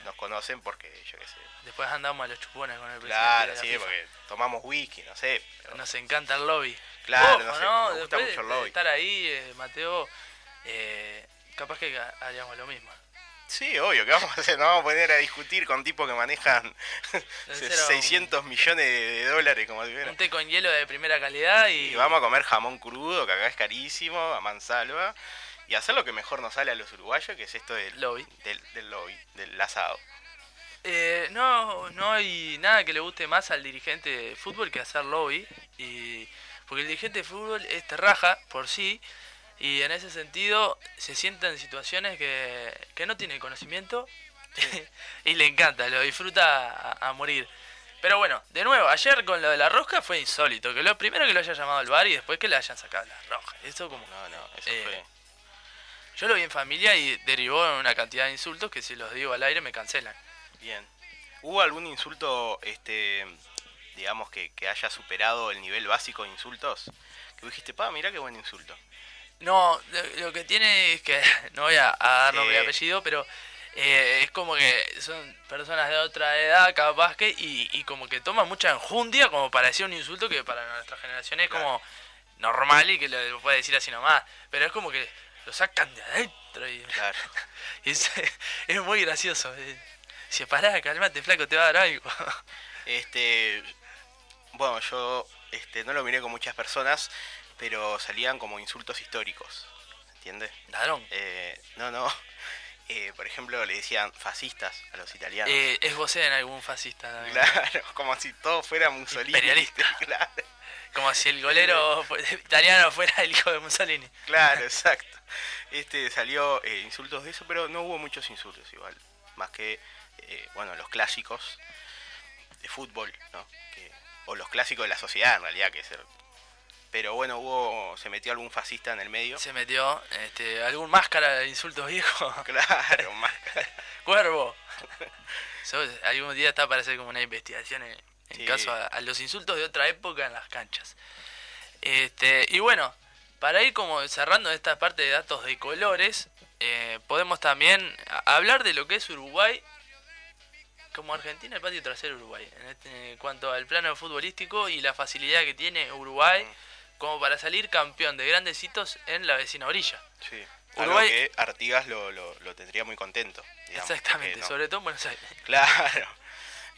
Nos conocen porque, yo qué sé. Después andamos a los chupones con el presidente. Claro, de la sí, FIFA. porque tomamos whisky, no sé. pero- Nos encanta el lobby. Claro, Ojo, no sé, ¿no? me gusta Después mucho el de lobby. estar ahí, eh, Mateo, eh, capaz que ha- haríamos lo mismo. Sí, obvio, que vamos a hacer? Nos vamos a poner a discutir con tipos que manejan Cero, 600 millones de, de dólares como si fuera. Un té con hielo de primera calidad y, Y vamos a comer jamón crudo, que acá es carísimo, a mansalva. Y hacer lo que mejor nos sale a los uruguayos, que es esto del lobby. del, del lobby, del asado. Eh, no, no hay nada que le guste más al dirigente de fútbol que hacer lobby. Y, porque el dirigente de fútbol es terraja por sí. Y en ese sentido se sienta en situaciones que, que no tiene conocimiento. y le encanta, lo disfruta a, a morir. Pero bueno, de nuevo, ayer con lo de la rosca fue insólito. Que lo primero que lo haya llamado al bar y después que le hayan sacado la roja. Eso como... No, no, eso Eh, fue. Yo lo vi en familia y derivó en una cantidad de insultos que si los digo al aire me cancelan. Bien. ¿Hubo algún insulto, este, digamos, que, que haya superado el nivel básico de insultos? Que dijiste, pa, mirá qué buen insulto. No, lo, lo que tiene es que, no voy a, a dar nombre y Eh. apellido, pero eh, es como que son personas de otra edad, capaz que, y, y como que toman mucha enjundia como para decir un insulto que para nuestra generación es Claro. como normal y que lo, lo puede decir así nomás. Pero es como que lo sacan de adentro y, Claro. y es, es muy gracioso. eh. Si pará, calmate, flaco, te va a dar algo. Este, bueno, yo este, no lo miré con muchas personas, pero salían como insultos históricos, ¿entiendes? Ladrón. Eh, no, no. Eh, por ejemplo, le decían fascistas a los italianos. Eh, es vos en algún fascista también. Claro, como si todo fuera Mussolini. Imperialista. Claro, Como si el golero fu- italiano fuera el hijo de Mussolini. claro, exacto. Este salió eh, insultos de eso, pero no hubo muchos insultos igual. Más que, eh, bueno, los clásicos de fútbol, ¿no? Que, o los clásicos de la sociedad en realidad, que es el- Pero bueno, hubo, se metió algún fascista en el medio. Se metió este, algún máscara de insultos viejos. Claro, más. Cuervo. Eso, algún día está para hacer como una investigación en, en Sí. caso a, a los insultos de otra época en las canchas. Este, y bueno, para ir como cerrando esta parte de datos de colores, eh, podemos también hablar de lo que es Uruguay como Argentina el patio trasero Uruguay en, este- en cuanto al plano futbolístico y la facilidad que tiene Uruguay como para salir campeón de grandes hitos en la vecina orilla. Sí. Uruguay- Algo que Artigas lo, lo, lo tendría muy contento. digamos, Exactamente, no- sobre todo en Buenos Aires. Claro.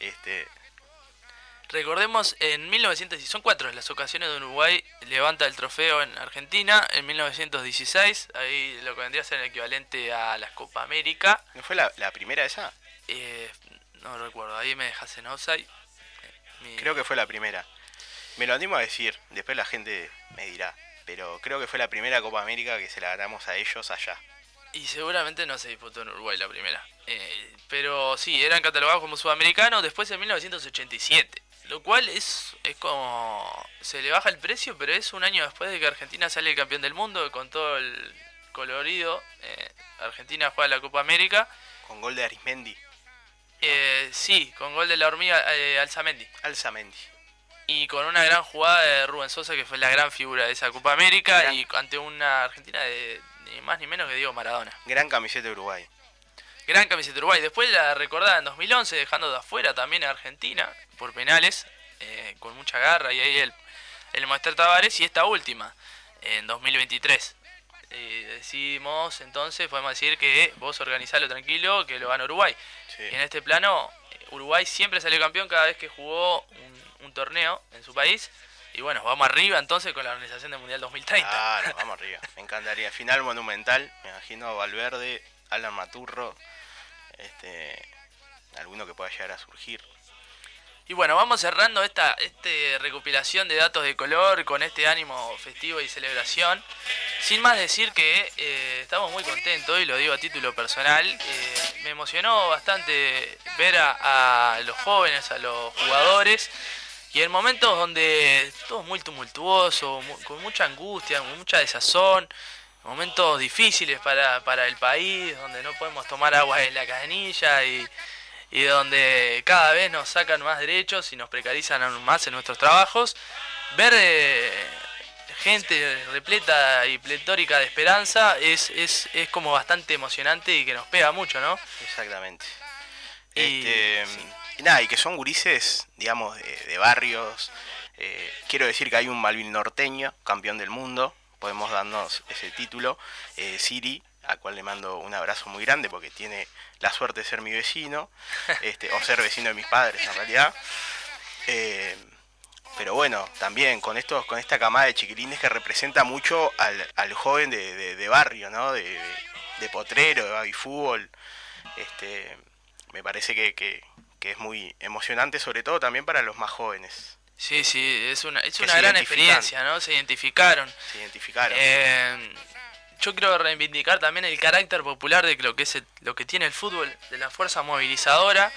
Este, Recordemos, en 1916, son cuatro las ocasiones donde Uruguay levanta el trofeo en Argentina. En 1916, ahí lo que vendría a ser el equivalente a las Copa América. ¿No fue la, la primera esa? Eh, no recuerdo, ahí me dejas en offside. Eh, mi- Creo que fue la primera. Me lo animo a decir, después la gente me dirá. Pero creo que fue la primera Copa América que se la ganamos a ellos allá. Y seguramente no se disputó en Uruguay la primera. Eh, pero sí, eran catalogados como sudamericanos después en 1987. Lo cual es, es como... Se le baja el precio, pero es un año después de que Argentina sale campeón del mundo con todo el colorido. Eh, Argentina juega la Copa América. Con gol de Arismendi. Eh, sí, con gol de la hormiga eh, Alzamendi. Alzamendi. Y con una gran jugada de Rubén Sosa, que fue la gran figura de esa Copa América. Gran- Y ante una Argentina de ni más ni menos que Diego Maradona. Gran camiseta de Uruguay. Gran camiseta de Uruguay. Después la recordada en 2011, dejando de afuera también a Argentina por penales, eh, con mucha garra. Y ahí el, el Maestro Tavares. Y esta última, en 2023. Eh, decimos entonces, podemos decir que vos organizalo tranquilo, que lo gana Uruguay. Sí. Y en este plano, Uruguay siempre salió campeón cada vez que jugó un, un torneo en su país. Y bueno, vamos arriba entonces con la organización del Mundial 2030. Claro, vamos arriba. Me encantaría. Final monumental. Me imagino a Valverde, Alan Maturro. Este. Alguno que pueda llegar a surgir. Y bueno, vamos cerrando esta este recopilación de datos de color con este ánimo festivo y celebración. Sin más decir que eh, estamos muy contentos, y lo digo a título personal. eh, me emocionó bastante ver a, a los jóvenes, a los jugadores, y en momentos donde todo es muy tumultuoso, mu- con mucha angustia, con mucha desazón, momentos difíciles para, para el país, donde no podemos tomar agua en la canilla y, y donde cada vez nos sacan más derechos y nos precarizan aún más en nuestros trabajos, ver eh, gente repleta y pletórica de esperanza es, es, es como bastante emocionante y que nos pega mucho, ¿no? Exactamente. Y- Este, sí. Y nada, y que son gurises, digamos, de, de barrios. Eh, quiero decir que hay un Malvin norteño, campeón del mundo. Podemos darnos ese título. Eh, Siri, a cual le mando un abrazo muy grande porque tiene la suerte de ser mi vecino, este, o ser vecino de mis padres en realidad. Eh, pero bueno, también con estos, con esta camada de chiquilines que representa mucho al, al joven de, de- de barrio, ¿no? De, de, potrero, de baby fútbol. Este, me parece que, que, que es muy emocionante, sobre todo también para los más jóvenes. Sí, sí, es una, es una gran experiencia, ¿no? Se identificaron. Se identificaron. Eh, yo quiero reivindicar también el carácter popular de lo que es el- lo que tiene el fútbol, de la fuerza movilizadora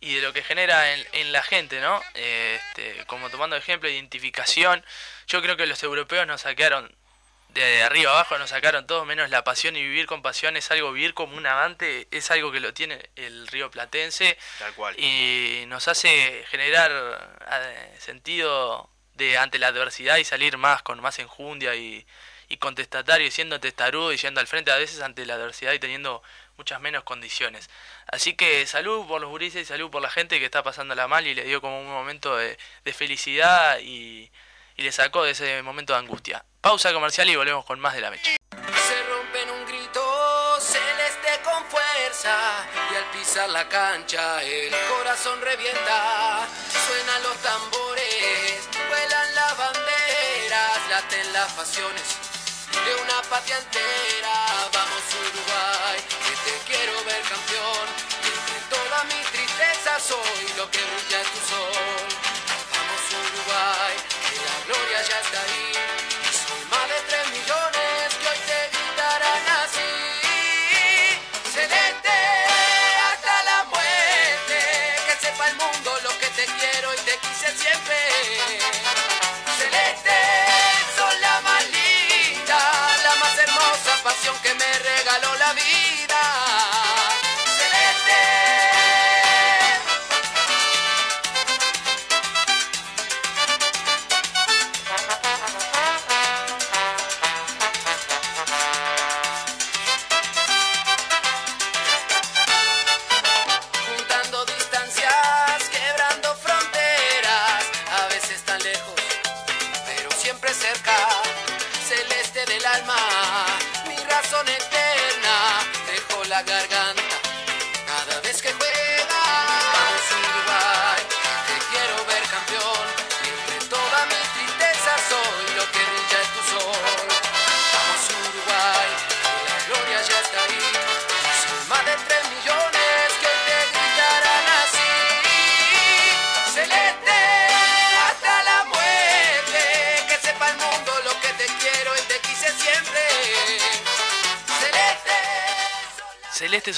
y de lo que genera en, en la gente, ¿no? Eh, este, como tomando ejemplo, identificación. Yo creo que los europeos nos sacaron de arriba abajo, nos sacaron todo menos la pasión y vivir con pasión es algo, vivir como un amante es algo que lo tiene el río platense Tal cual. y nos hace generar eh, sentido de ante la adversidad y salir más con más enjundia y, y contestatario y siendo testarudo y yendo al frente a veces ante la adversidad y teniendo muchas menos condiciones. Así que salud por los gurises y salud por la gente que está pasándola mal y le dio como un momento de, de felicidad y, y le sacó de ese momento de angustia. Pausa comercial y volvemos con más de la mecha. Se rompe en un grito celeste con fuerza y al pisar la cancha el corazón revienta. Suenan los tambores, vuelan las banderas, laten las pasiones de una patria entera. Vamos Uruguay, que te quiero ver campeón. Entre toda mi tristeza soy lo que brilla en tu sol. Vamos Uruguay, gloria ya está ahí. Y soy más de tres millones que hoy te gritarán así. Celeste hasta la muerte, que sepa el mundo lo que te quiero y te quise siempre. Celeste, son la más linda, la más hermosa pasión que me regaló la vida.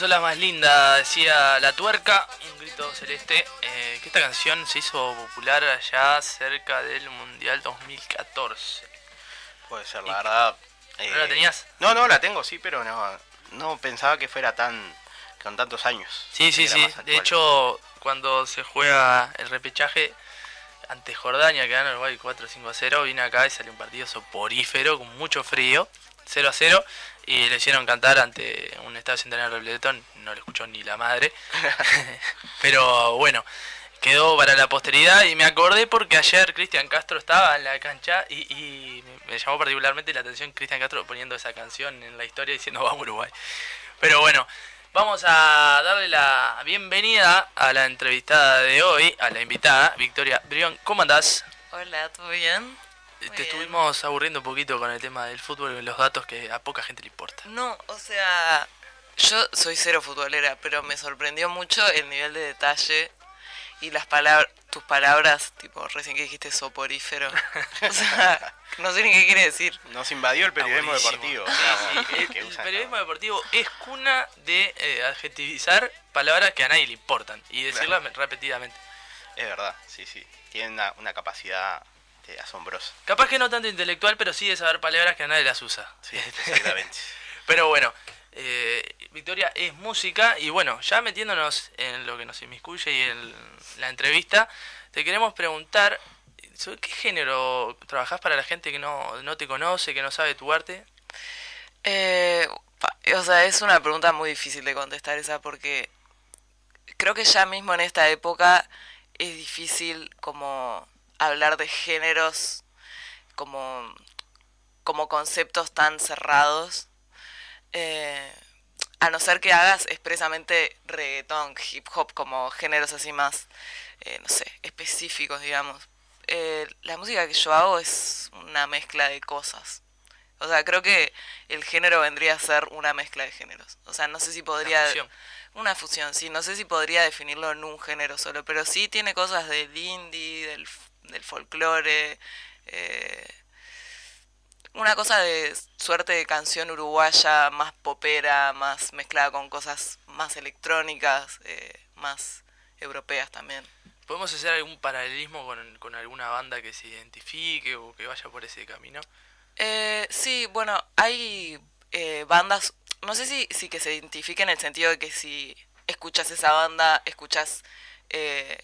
Celeste sos la más linda, decía la tuerca, un grito celeste, eh, que esta canción se hizo popular allá cerca del Mundial 2014. Puede ser, la verdad. ¿No la eh, tenías? No, no, la tengo, sí, pero no, no pensaba que fuera tan. con tantos años. Sí, sí, sí. De hecho, cuando se juega el repechaje ante Jordania, que gana Uruguay 4-5 a 0, vine acá y salió un partido soporífero, con mucho frío, 0 a 0, y le hicieron cantar ante un estadio centenario de Repletón, no lo escuchó ni la madre. Pero bueno, quedó para la posteridad y me acordé porque ayer Cristian Castro estaba en la cancha y, y me- me llamó particularmente la atención Cristian Castro poniendo esa canción en la historia diciendo vamos Uruguay. Pero bueno, vamos a darle la bienvenida a la entrevistada de hoy, a la invitada, Victoria Brión. ¿Cómo andás? Hola, ¿todo bien? Te estuvimos aburriendo un poquito con el tema del fútbol y los datos que a poca gente le importa. No, o sea, yo soy cero futbolera, pero me sorprendió mucho el nivel de detalle y las palabras, tus palabras, tipo recién que dijiste soporífero. o sea, no sé ni qué quiere decir. Nos invadió el periodismo deportivo. Digamos, sí, el, periodismo deportivo es cuna de eh, adjetivizar palabras que a nadie le importan y decirlas repetidamente. Es verdad, sí, sí. Tienen una, una capacidad este, asombrosa. Capaz que no tanto intelectual, pero sí de saber palabras que a nadie las usa. Sí, exactamente. Pero bueno, eh, Victoria es música y bueno, ya metiéndonos en lo que nos inmiscuye y en la entrevista, te queremos preguntar, ¿sobre qué género trabajás para la gente que no, no te conoce, que no sabe tu arte? Eh, o sea, es una pregunta muy difícil de contestar esa porque creo que ya mismo en esta época es difícil como hablar de géneros como, como conceptos tan cerrados. Eh, a no ser que hagas expresamente reggaetón, hip hop, como géneros así más, eh, no sé, específicos, digamos. Eh, la música que yo hago es una mezcla de cosas. O sea, creo que el género vendría a ser una mezcla de géneros. O sea, no sé si podría... fusión. Una fusión, sí. No sé si podría definirlo en un género solo, pero sí tiene cosas del indie, del, del folclore. eh, una cosa de suerte de canción uruguaya, más popera, más mezclada con cosas más electrónicas, eh, más europeas también. ¿Podemos hacer algún paralelismo con, con alguna banda que se identifique o que vaya por ese camino? Eh, sí, bueno, hay eh, bandas, no sé si, si que se identifiquen en el sentido de que si escuchas esa banda, escuchas eh,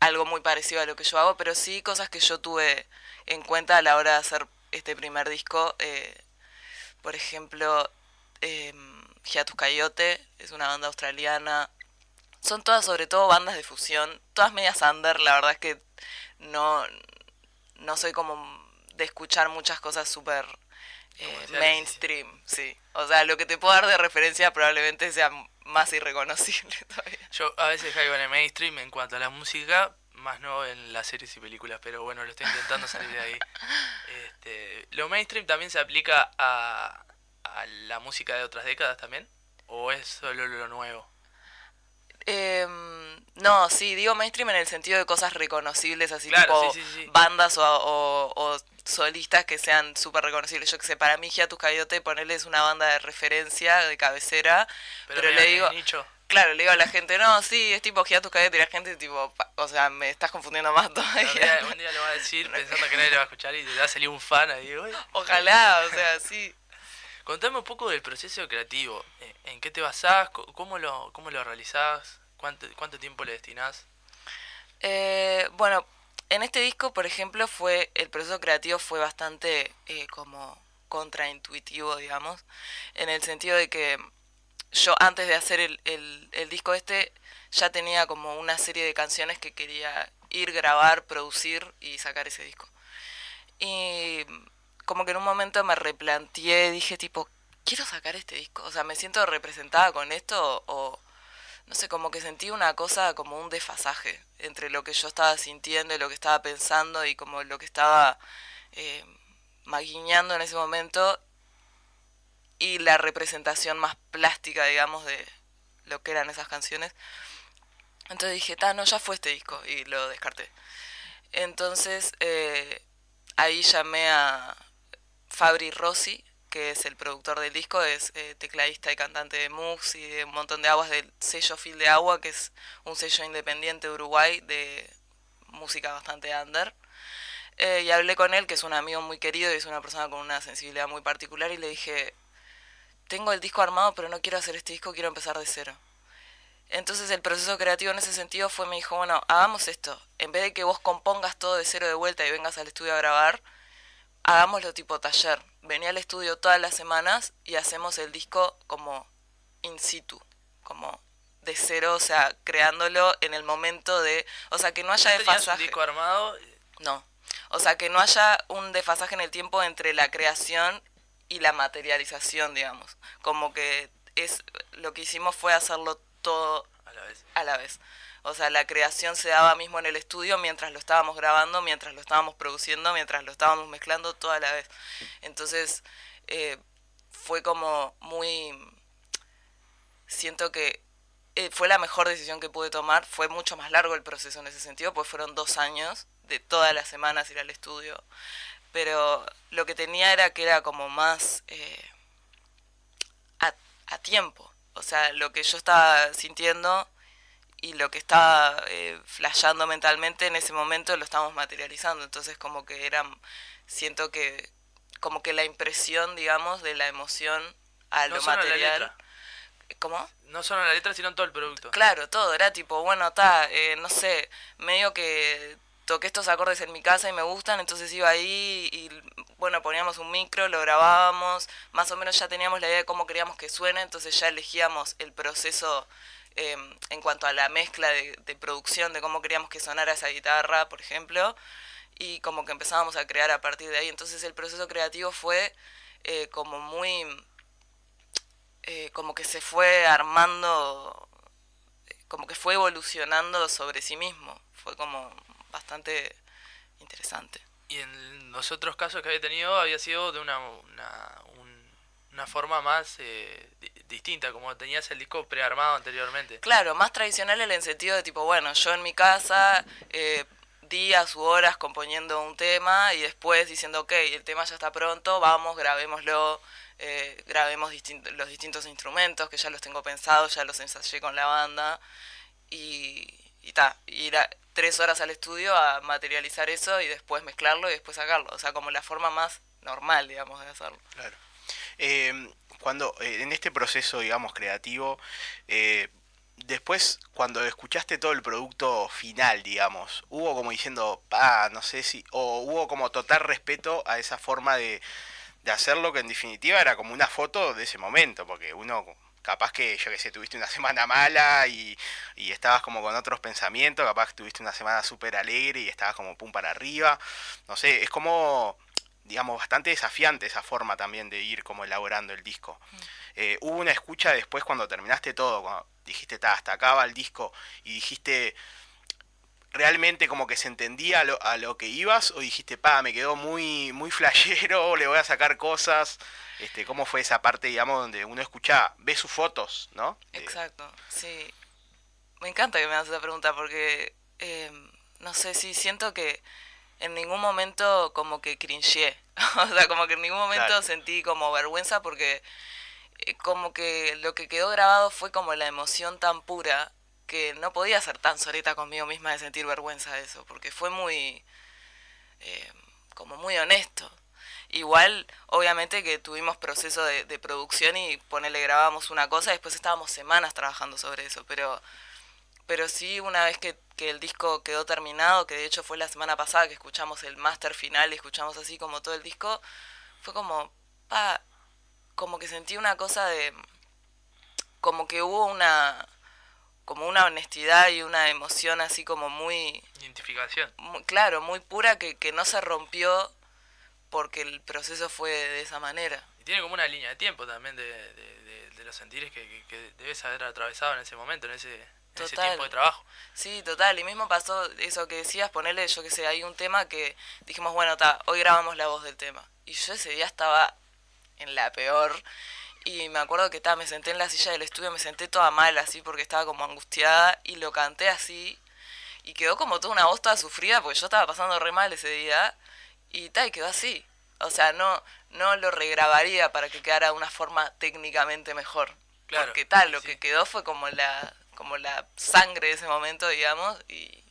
algo muy parecido a lo que yo hago, pero sí cosas que yo tuve en cuenta a la hora de hacer este primer disco. eh, por ejemplo, eh, Hiatus Coyote es una banda australiana. Son todas, sobre todo, bandas de fusión, todas medias under. La verdad es que no, no soy como de escuchar muchas cosas súper eh, mainstream, sí. O sea, lo que te puedo dar de referencia probablemente sea más irreconocible todavía. Yo a veces caigo en el mainstream en cuanto a la música, más no en las series y películas, pero bueno, lo estoy intentando salir de ahí. Este, ¿Lo mainstream también se aplica a, a la música de otras décadas también? ¿O es solo lo nuevo? Em, no, sí, digo mainstream en el sentido de cosas reconocibles, así Claro, tipo sí, sí, sí. bandas o, o- o solistas que sean súper reconocibles. Yo que sé, para mí Hiatus Coyote, ponerle es una banda de referencia, de cabecera, pero, le digo, nicho. claro, le digo a la gente, no, sí, es tipo Hiatus Coyote, y la gente tipo, o sea, me estás confundiendo más todavía. un día lo va a decir pensando que nadie lo va a escuchar y te va a salir un fan ahí. "Uy". Ojalá, o sea, sí. Contame un poco del proceso creativo. Eh, ¿En qué te basás? ¿Cómo lo, cómo lo realizás? ¿Cuánto, ¿Cuánto tiempo le destinás? Eh, bueno, en este disco, por ejemplo, fue el proceso creativo fue bastante eh, como contraintuitivo, digamos, en el sentido de que yo antes de hacer el, el, el disco este ya tenía como una serie de canciones que quería ir, grabar, producir y sacar ese disco. Y como que en un momento me replanteé, dije tipo, quiero sacar este disco, o sea, me siento representada con esto o no sé, como que sentí una cosa como un desfasaje entre lo que yo estaba sintiendo y lo que estaba pensando y como lo que estaba eh, en ese momento y la representación más plástica, digamos, de lo que eran esas canciones. Entonces dije, ta, no, ya fue este disco y lo descarté. Entonces eh, ahí llamé a Fabri Rossi, que es el productor del disco, es eh, tecladista y cantante de Mux y de un montón de aguas del sello Fil de Agua, que es un sello independiente de Uruguay de música bastante under. Eh, y hablé con él, que es un amigo muy querido y es una persona con una sensibilidad muy particular, y le dije, tengo el disco armado, pero no quiero hacer este disco, quiero empezar de cero. Entonces el proceso creativo en ese sentido fue, me dijo, bueno, hagamos esto. En vez de que vos compongas todo de cero de vuelta y vengas al estudio a grabar, hagámoslo tipo taller. Vení al estudio todas las semanas y hacemos el disco como in situ, como de cero, o sea, creándolo en el momento de... O sea, que no haya ¿Ya tenías un desfasaje. disco armado? No. O sea, que no haya un desfasaje en el tiempo entre la creación y la materialización, digamos. Como que es lo que hicimos fue hacerlo todo A la vez. a la vez. O sea, la creación se daba mismo en el estudio mientras lo estábamos grabando, mientras lo estábamos produciendo, mientras lo estábamos mezclando toda la vez. Entonces, eh, fue como muy... Siento que eh, fue la mejor decisión que pude tomar. Fue mucho más largo el proceso en ese sentido, pues fueron dos años de todas las semanas ir al estudio. Pero lo que tenía era que era como más eh, a, a tiempo. O sea, lo que yo estaba sintiendo y lo que estaba eh, flasheando mentalmente en ese momento lo estamos materializando. Entonces como que era, siento que como que la impresión, digamos, de la emoción a No lo material. ¿Cómo? No solo en la letra, sino en todo el producto. Claro, todo, era tipo, bueno, está, eh, no sé, medio que toqué estos acordes en mi casa y me gustan, entonces iba ahí y, bueno, poníamos un micro, lo grabábamos, más o menos ya teníamos la idea de cómo queríamos que suene, entonces ya elegíamos el proceso eh, en cuanto a la mezcla de, producción, de cómo queríamos que sonara esa guitarra, por ejemplo, y como que empezábamos a crear a partir de ahí, entonces el proceso creativo fue eh, como muy... eh, como que se fue armando como que fue evolucionando sobre sí mismo. Fue como bastante interesante. Y en los otros casos que había tenido había sido de una, una, un- una forma más eh, di- distinta, como tenías el disco prearmado anteriormente. Claro, más tradicional en el sentido de tipo, bueno, yo en mi casa, eh, días u horas componiendo un tema y después diciendo, ok, el tema ya está pronto, vamos, grabémoslo, eh, grabemos distin- los distintos instrumentos que ya los tengo pensados, ya los ensayé con la banda y, y ta, ir a tres horas al estudio a materializar eso y después mezclarlo y después sacarlo, o sea, como la forma más normal, digamos, de hacerlo. Claro. Eh, cuando en este proceso, digamos, creativo, eh, después cuando escuchaste todo el producto final, digamos, hubo como diciendo, no sé si, o hubo como total respeto a esa forma de, de hacerlo que en definitiva era como una foto de ese momento, porque uno capaz que, yo que sé, tuviste una semana mala y, y estabas como con otros pensamientos, capaz que tuviste una semana súper alegre y estabas como pum para arriba, no sé, es como digamos, bastante desafiante esa forma también de ir como elaborando el disco. Eh, hubo una escucha después cuando terminaste todo, cuando dijiste, "Ta, hasta acá va el disco, y dijiste, realmente como que se entendía a lo, a lo que ibas, o dijiste, pa, me quedó muy, muy flashero, le voy a sacar cosas. Este, ¿Cómo fue esa parte, digamos, donde uno escucha, ve sus fotos, ¿no? Exacto, sí. Me encanta que me hagas esa pregunta porque, eh, no sé, sí, siento que en ningún momento como que cringeé. o sea, como que en ningún momento Claro. sentí como vergüenza porque eh, como que lo que quedó grabado fue como la emoción tan pura que no podía ser tan soleta conmigo misma de sentir vergüenza de eso, porque fue muy, eh, como muy honesto. Igual, obviamente que tuvimos proceso de, de producción y ponele, grabamos una cosa y después estábamos semanas trabajando sobre eso, pero, pero sí una vez que, que el disco quedó terminado, que de hecho fue la semana pasada que escuchamos el máster final y escuchamos así como todo el disco, fue como, pa, como que sentí una cosa de, como que hubo una, como una honestidad y una emoción así como muy, Identificación. muy- claro, muy pura que, que no se rompió porque el proceso fue de esa manera. Y tiene como una línea de tiempo también de, de- de- de los sentires que, que- que debes haber atravesado en ese momento, en ese, ese Total. tiempo de trabajo. Sí, total. Y mismo pasó eso que decías, ponerle, yo que sé, hay un tema que dijimos, bueno, ta, hoy grabamos la voz del tema. Y yo ese día estaba en la peor. Y me acuerdo que ta, me senté en la silla del estudio, me senté toda mal así porque estaba como angustiada y lo canté así. Y quedó como toda una voz toda sufrida porque yo estaba pasando re mal ese día. Y tal, y quedó así. O sea, no, no lo regrabaría para que quedara de una forma técnicamente mejor. Claro, Porque tal, lo sí. que quedó fue como la, como la sangre de ese momento, digamos, y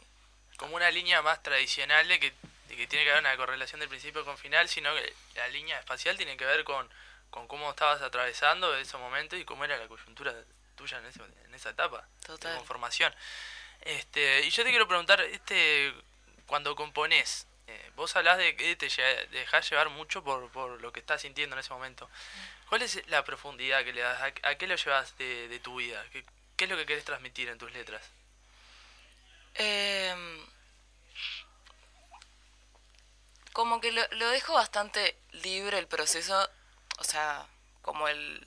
Como una línea más tradicional de que, de que tiene que haber una correlación del principio con final, sino que la línea espacial tiene que ver con, con cómo estabas atravesando ese momento y cómo era la coyuntura tuya en, ese- en esa etapa Total. de conformación. Este, y yo te quiero preguntar, este, cuando componés, eh, vos hablás de que te dejás llevar mucho por, por lo que estás sintiendo en ese momento. ¿Cuál es la profundidad que le das? ¿A, a qué lo llevas de, de tu vida? ¿Qué, ¿Qué es lo que querés transmitir en tus letras? Em, como que lo, dejo bastante libre el proceso, o sea, como el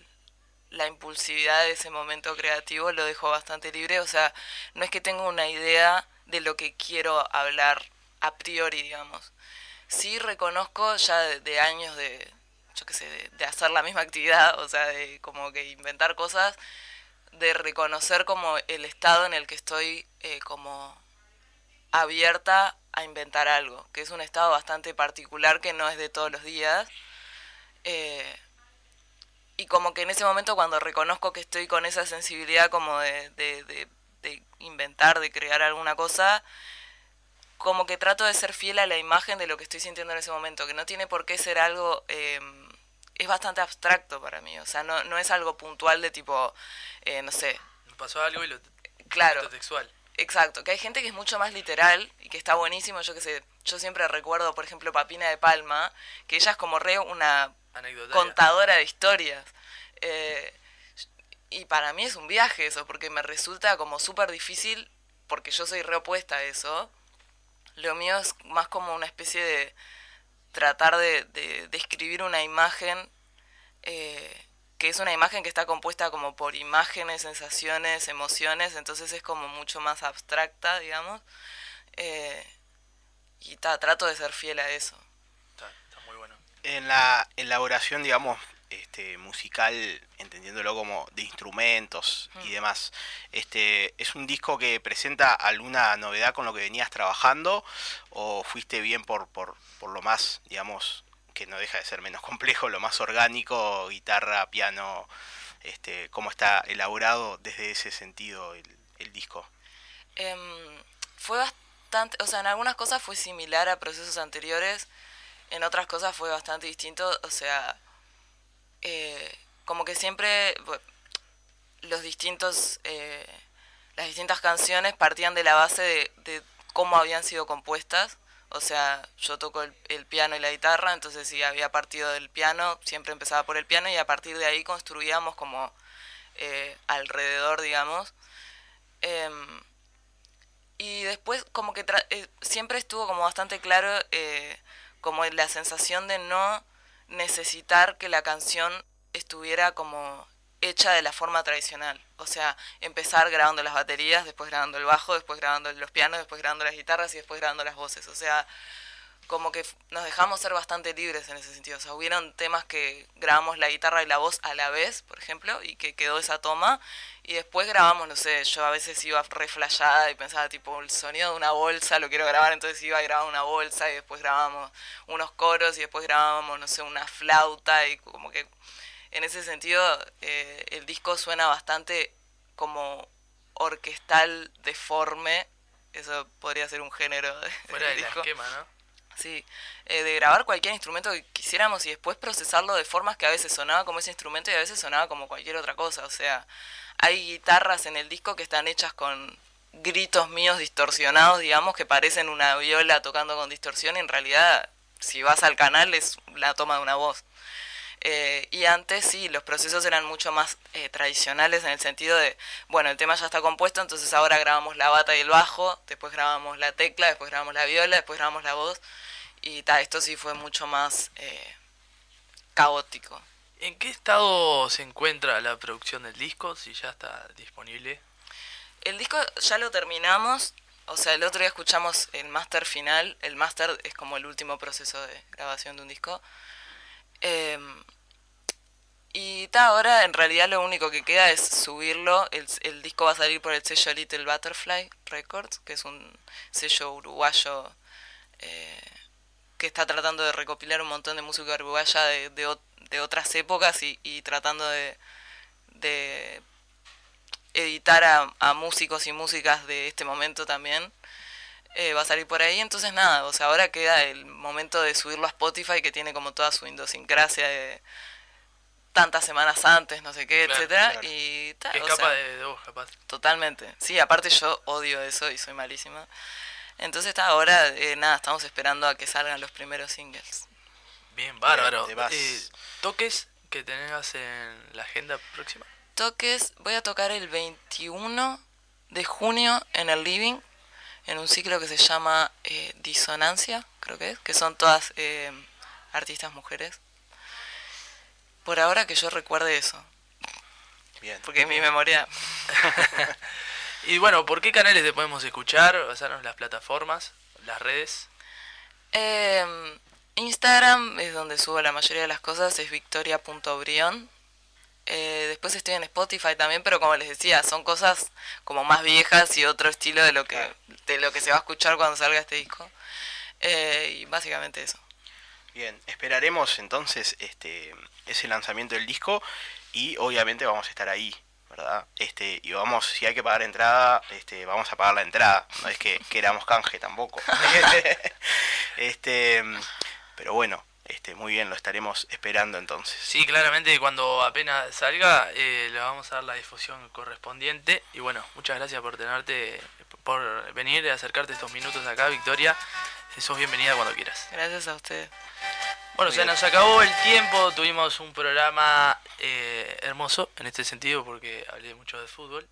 la impulsividad de ese momento creativo lo dejo bastante libre, o sea, no es que tenga una idea de lo que quiero hablar a priori, digamos. Sí reconozco ya de, de años de, yo qué sé, de, de hacer la misma actividad, o sea, de como que inventar cosas, de reconocer como el estado en el que estoy eh, como abierta a inventar algo, que es un estado bastante particular que no es de todos los días. Eh, y como que en ese momento cuando reconozco que estoy con esa sensibilidad como de, de, de- de inventar, de crear alguna cosa, como que trato de ser fiel a la imagen de lo que estoy sintiendo en ese momento, que no tiene por qué ser algo, eh, es bastante abstracto para mí, o sea, no, no es algo puntual de tipo, eh, no sé, Pasó algo y lo claro, textual. Exacto, que hay gente que es mucho más literal y que está buenísimo. Yo que sé, yo siempre recuerdo, por ejemplo, Papina de Palma, que ella es como re una Anecdotaria. contadora de historias. Eh, y para mí es un viaje eso, porque me resulta como súper difícil, porque yo soy reopuesta a eso. Lo mío es más como una especie de tratar de, de describir una imagen eh, que es una imagen que está compuesta como por imágenes, sensaciones, emociones, entonces es como mucho más abstracta, digamos. Eh, y ta, trato de ser fiel a eso. En la elaboración, digamos, este, musical, entendiéndolo como de instrumentos y demás, este, ¿es un disco que presenta alguna novedad con lo que venías trabajando o fuiste bien por, por, por lo más, digamos, que no deja de ser menos complejo, lo más orgánico, guitarra, piano, este, cómo está elaborado desde ese sentido el, el disco? Em, fue bastante, o sea, en algunas cosas fue similar a procesos anteriores, en otras cosas fue bastante distinto, o sea, eh, como que siempre los distintos, eh, las distintas canciones partían de la base de, cómo habían sido compuestas, o sea, yo toco el, piano y la guitarra, entonces si había partido del piano, siempre empezaba por el piano y a partir de ahí construíamos como eh, alrededor, digamos. Em, y después como que tra- siempre estuvo como bastante claro como la sensación de no necesitar que la canción estuviera como hecha de la forma tradicional. O sea, empezar grabando las baterías, después grabando el bajo, después grabando los pianos, después grabando las guitarras y después grabando las voces. O sea, como que nos dejamos ser bastante libres en ese sentido. O sea, hubieron temas que grabamos la guitarra y la voz a la vez, por ejemplo, y que quedó esa toma. Y después grabamos, no sé, yo a veces iba reflejada y pensaba, tipo, el sonido de una bolsa lo quiero grabar, entonces iba a grabar una bolsa y después grabábamos unos coros y después grabábamos, no sé, una flauta y como que en ese sentido eh, el disco suena bastante como orquestal deforme. Eso podría ser un género de, Fuera del del disco. esquema, ¿no? Sí, eh, de grabar cualquier instrumento que quisiéramos y después procesarlo de formas que a veces sonaba como ese instrumento y a veces sonaba como cualquier otra cosa. O sea, hay guitarras en el disco que están hechas con gritos míos distorsionados, digamos, que parecen una viola tocando con distorsión y en realidad, si vas al canal, es la toma de una voz. Eh, y antes sí, los procesos eran mucho más eh, tradicionales en el sentido de, bueno, el tema ya está compuesto, entonces ahora grabamos la bata y el bajo, después grabamos la tecla, después grabamos la viola, después grabamos la voz. Y ta, esto sí fue mucho más eh, caótico. ¿En qué estado se encuentra la producción del disco? Si ya está disponible. El disco ya lo terminamos, o sea, el otro día escuchamos el máster final, el máster es como el último proceso de grabación de un disco. Em, y ta, ahora en realidad lo único que queda es subirlo. El, el disco va a salir por el sello Little Butterfly Records, que es un sello uruguayo eh, que está tratando de recopilar un montón de música uruguaya de, de, de otras épocas y, y tratando de, de editar a, a músicos y músicas de este momento también. Eh, va a salir por ahí, entonces nada, o sea, ahora queda el momento de subirlo a Spotify que tiene como toda su idiosincrasia de tantas semanas antes, no sé qué, Claro, etcétera claro. y o sea, de vos, capaz. Totalmente. Sí, aparte yo odio eso y soy malísima. Entonces está ahora, eh, nada, estamos esperando a que salgan los primeros singles. Bien, bárbaro. te vas. Eh, ¿Toques que tengas en la agenda próxima? Toques, voy a tocar el 21 de junio en el Living, en un ciclo que se llama eh, Disonancia, creo que es, que son todas eh, artistas mujeres. Por ahora que yo recuerde eso, Bien. porque mi memoria... Y bueno, ¿por qué canales te podemos escuchar? Basarnos las plataformas, las redes. Eh, Instagram es donde subo la mayoría de las cosas, es victoria.brion. Eh, después estoy en Spotify también, pero como les decía, son cosas como más viejas y otro estilo de lo que, de lo que se va a escuchar cuando salga este disco. Eh, y básicamente eso. Bien, esperaremos entonces este ese lanzamiento del disco y obviamente vamos a estar ahí, ¿verdad? Este, y vamos, si hay que pagar entrada, este, vamos a pagar la entrada, no es que queramos canje tampoco. este, pero bueno, este, muy bien, lo estaremos esperando entonces. Sí, claramente cuando apenas salga eh, le vamos a dar la difusión correspondiente. Y bueno, muchas gracias por tenerte, por venir y acercarte estos minutos acá, Victoria. Sos bienvenida cuando quieras. Gracias a ustedes. Bueno, se nos acabó el tiempo, tuvimos un programa eh, hermoso en este sentido porque hablé mucho de fútbol.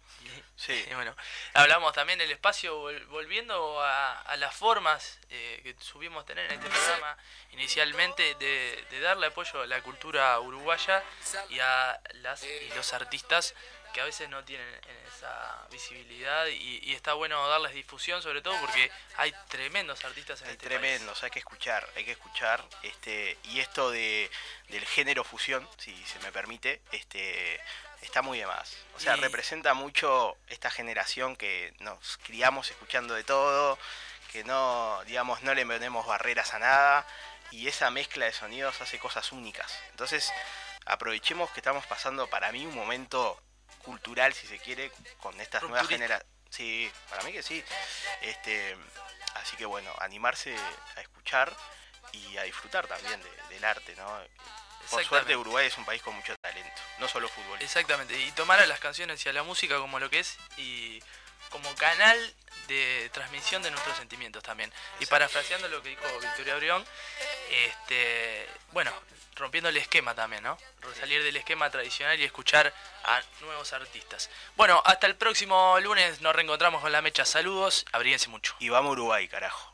Sí. Y bueno, hablamos también del espacio, vol- volviendo a, a las formas eh, que subimos tener en este programa inicialmente de, de darle apoyo a la cultura uruguaya y a las y los artistas que a veces no tienen esa visibilidad y, y está bueno darles difusión sobre todo porque hay tremendos artistas en Hay este tremendos, hay que escuchar, hay que escuchar, este, y esto de, del género fusión, si se me permite, este, está muy de más. O sea, Y- representa mucho esta generación que nos criamos escuchando de todo, que no, digamos, no le ponemos barreras a nada, y esa mezcla de sonidos hace cosas únicas. Entonces, aprovechemos que estamos pasando para mí un momento cultural, si se quiere, con estas nuevas generaciones. Sí, para mí que sí. Este, así que bueno, animarse a escuchar y a disfrutar también de- del arte, ¿no? Por suerte Uruguay es un país con mucho talento, no solo fútbol. Exactamente, y tomar a las canciones y a la música como lo que es y como canal de transmisión de nuestros sentimientos también. Y parafraseando lo que dijo Victoria Brión, este, bueno, rompiendo el esquema también, ¿no? Salir del esquema tradicional y escuchar a nuevos artistas. Bueno, hasta el próximo lunes nos reencontramos con la mecha. Saludos, abríguense mucho. Y vamos a Uruguay, carajo.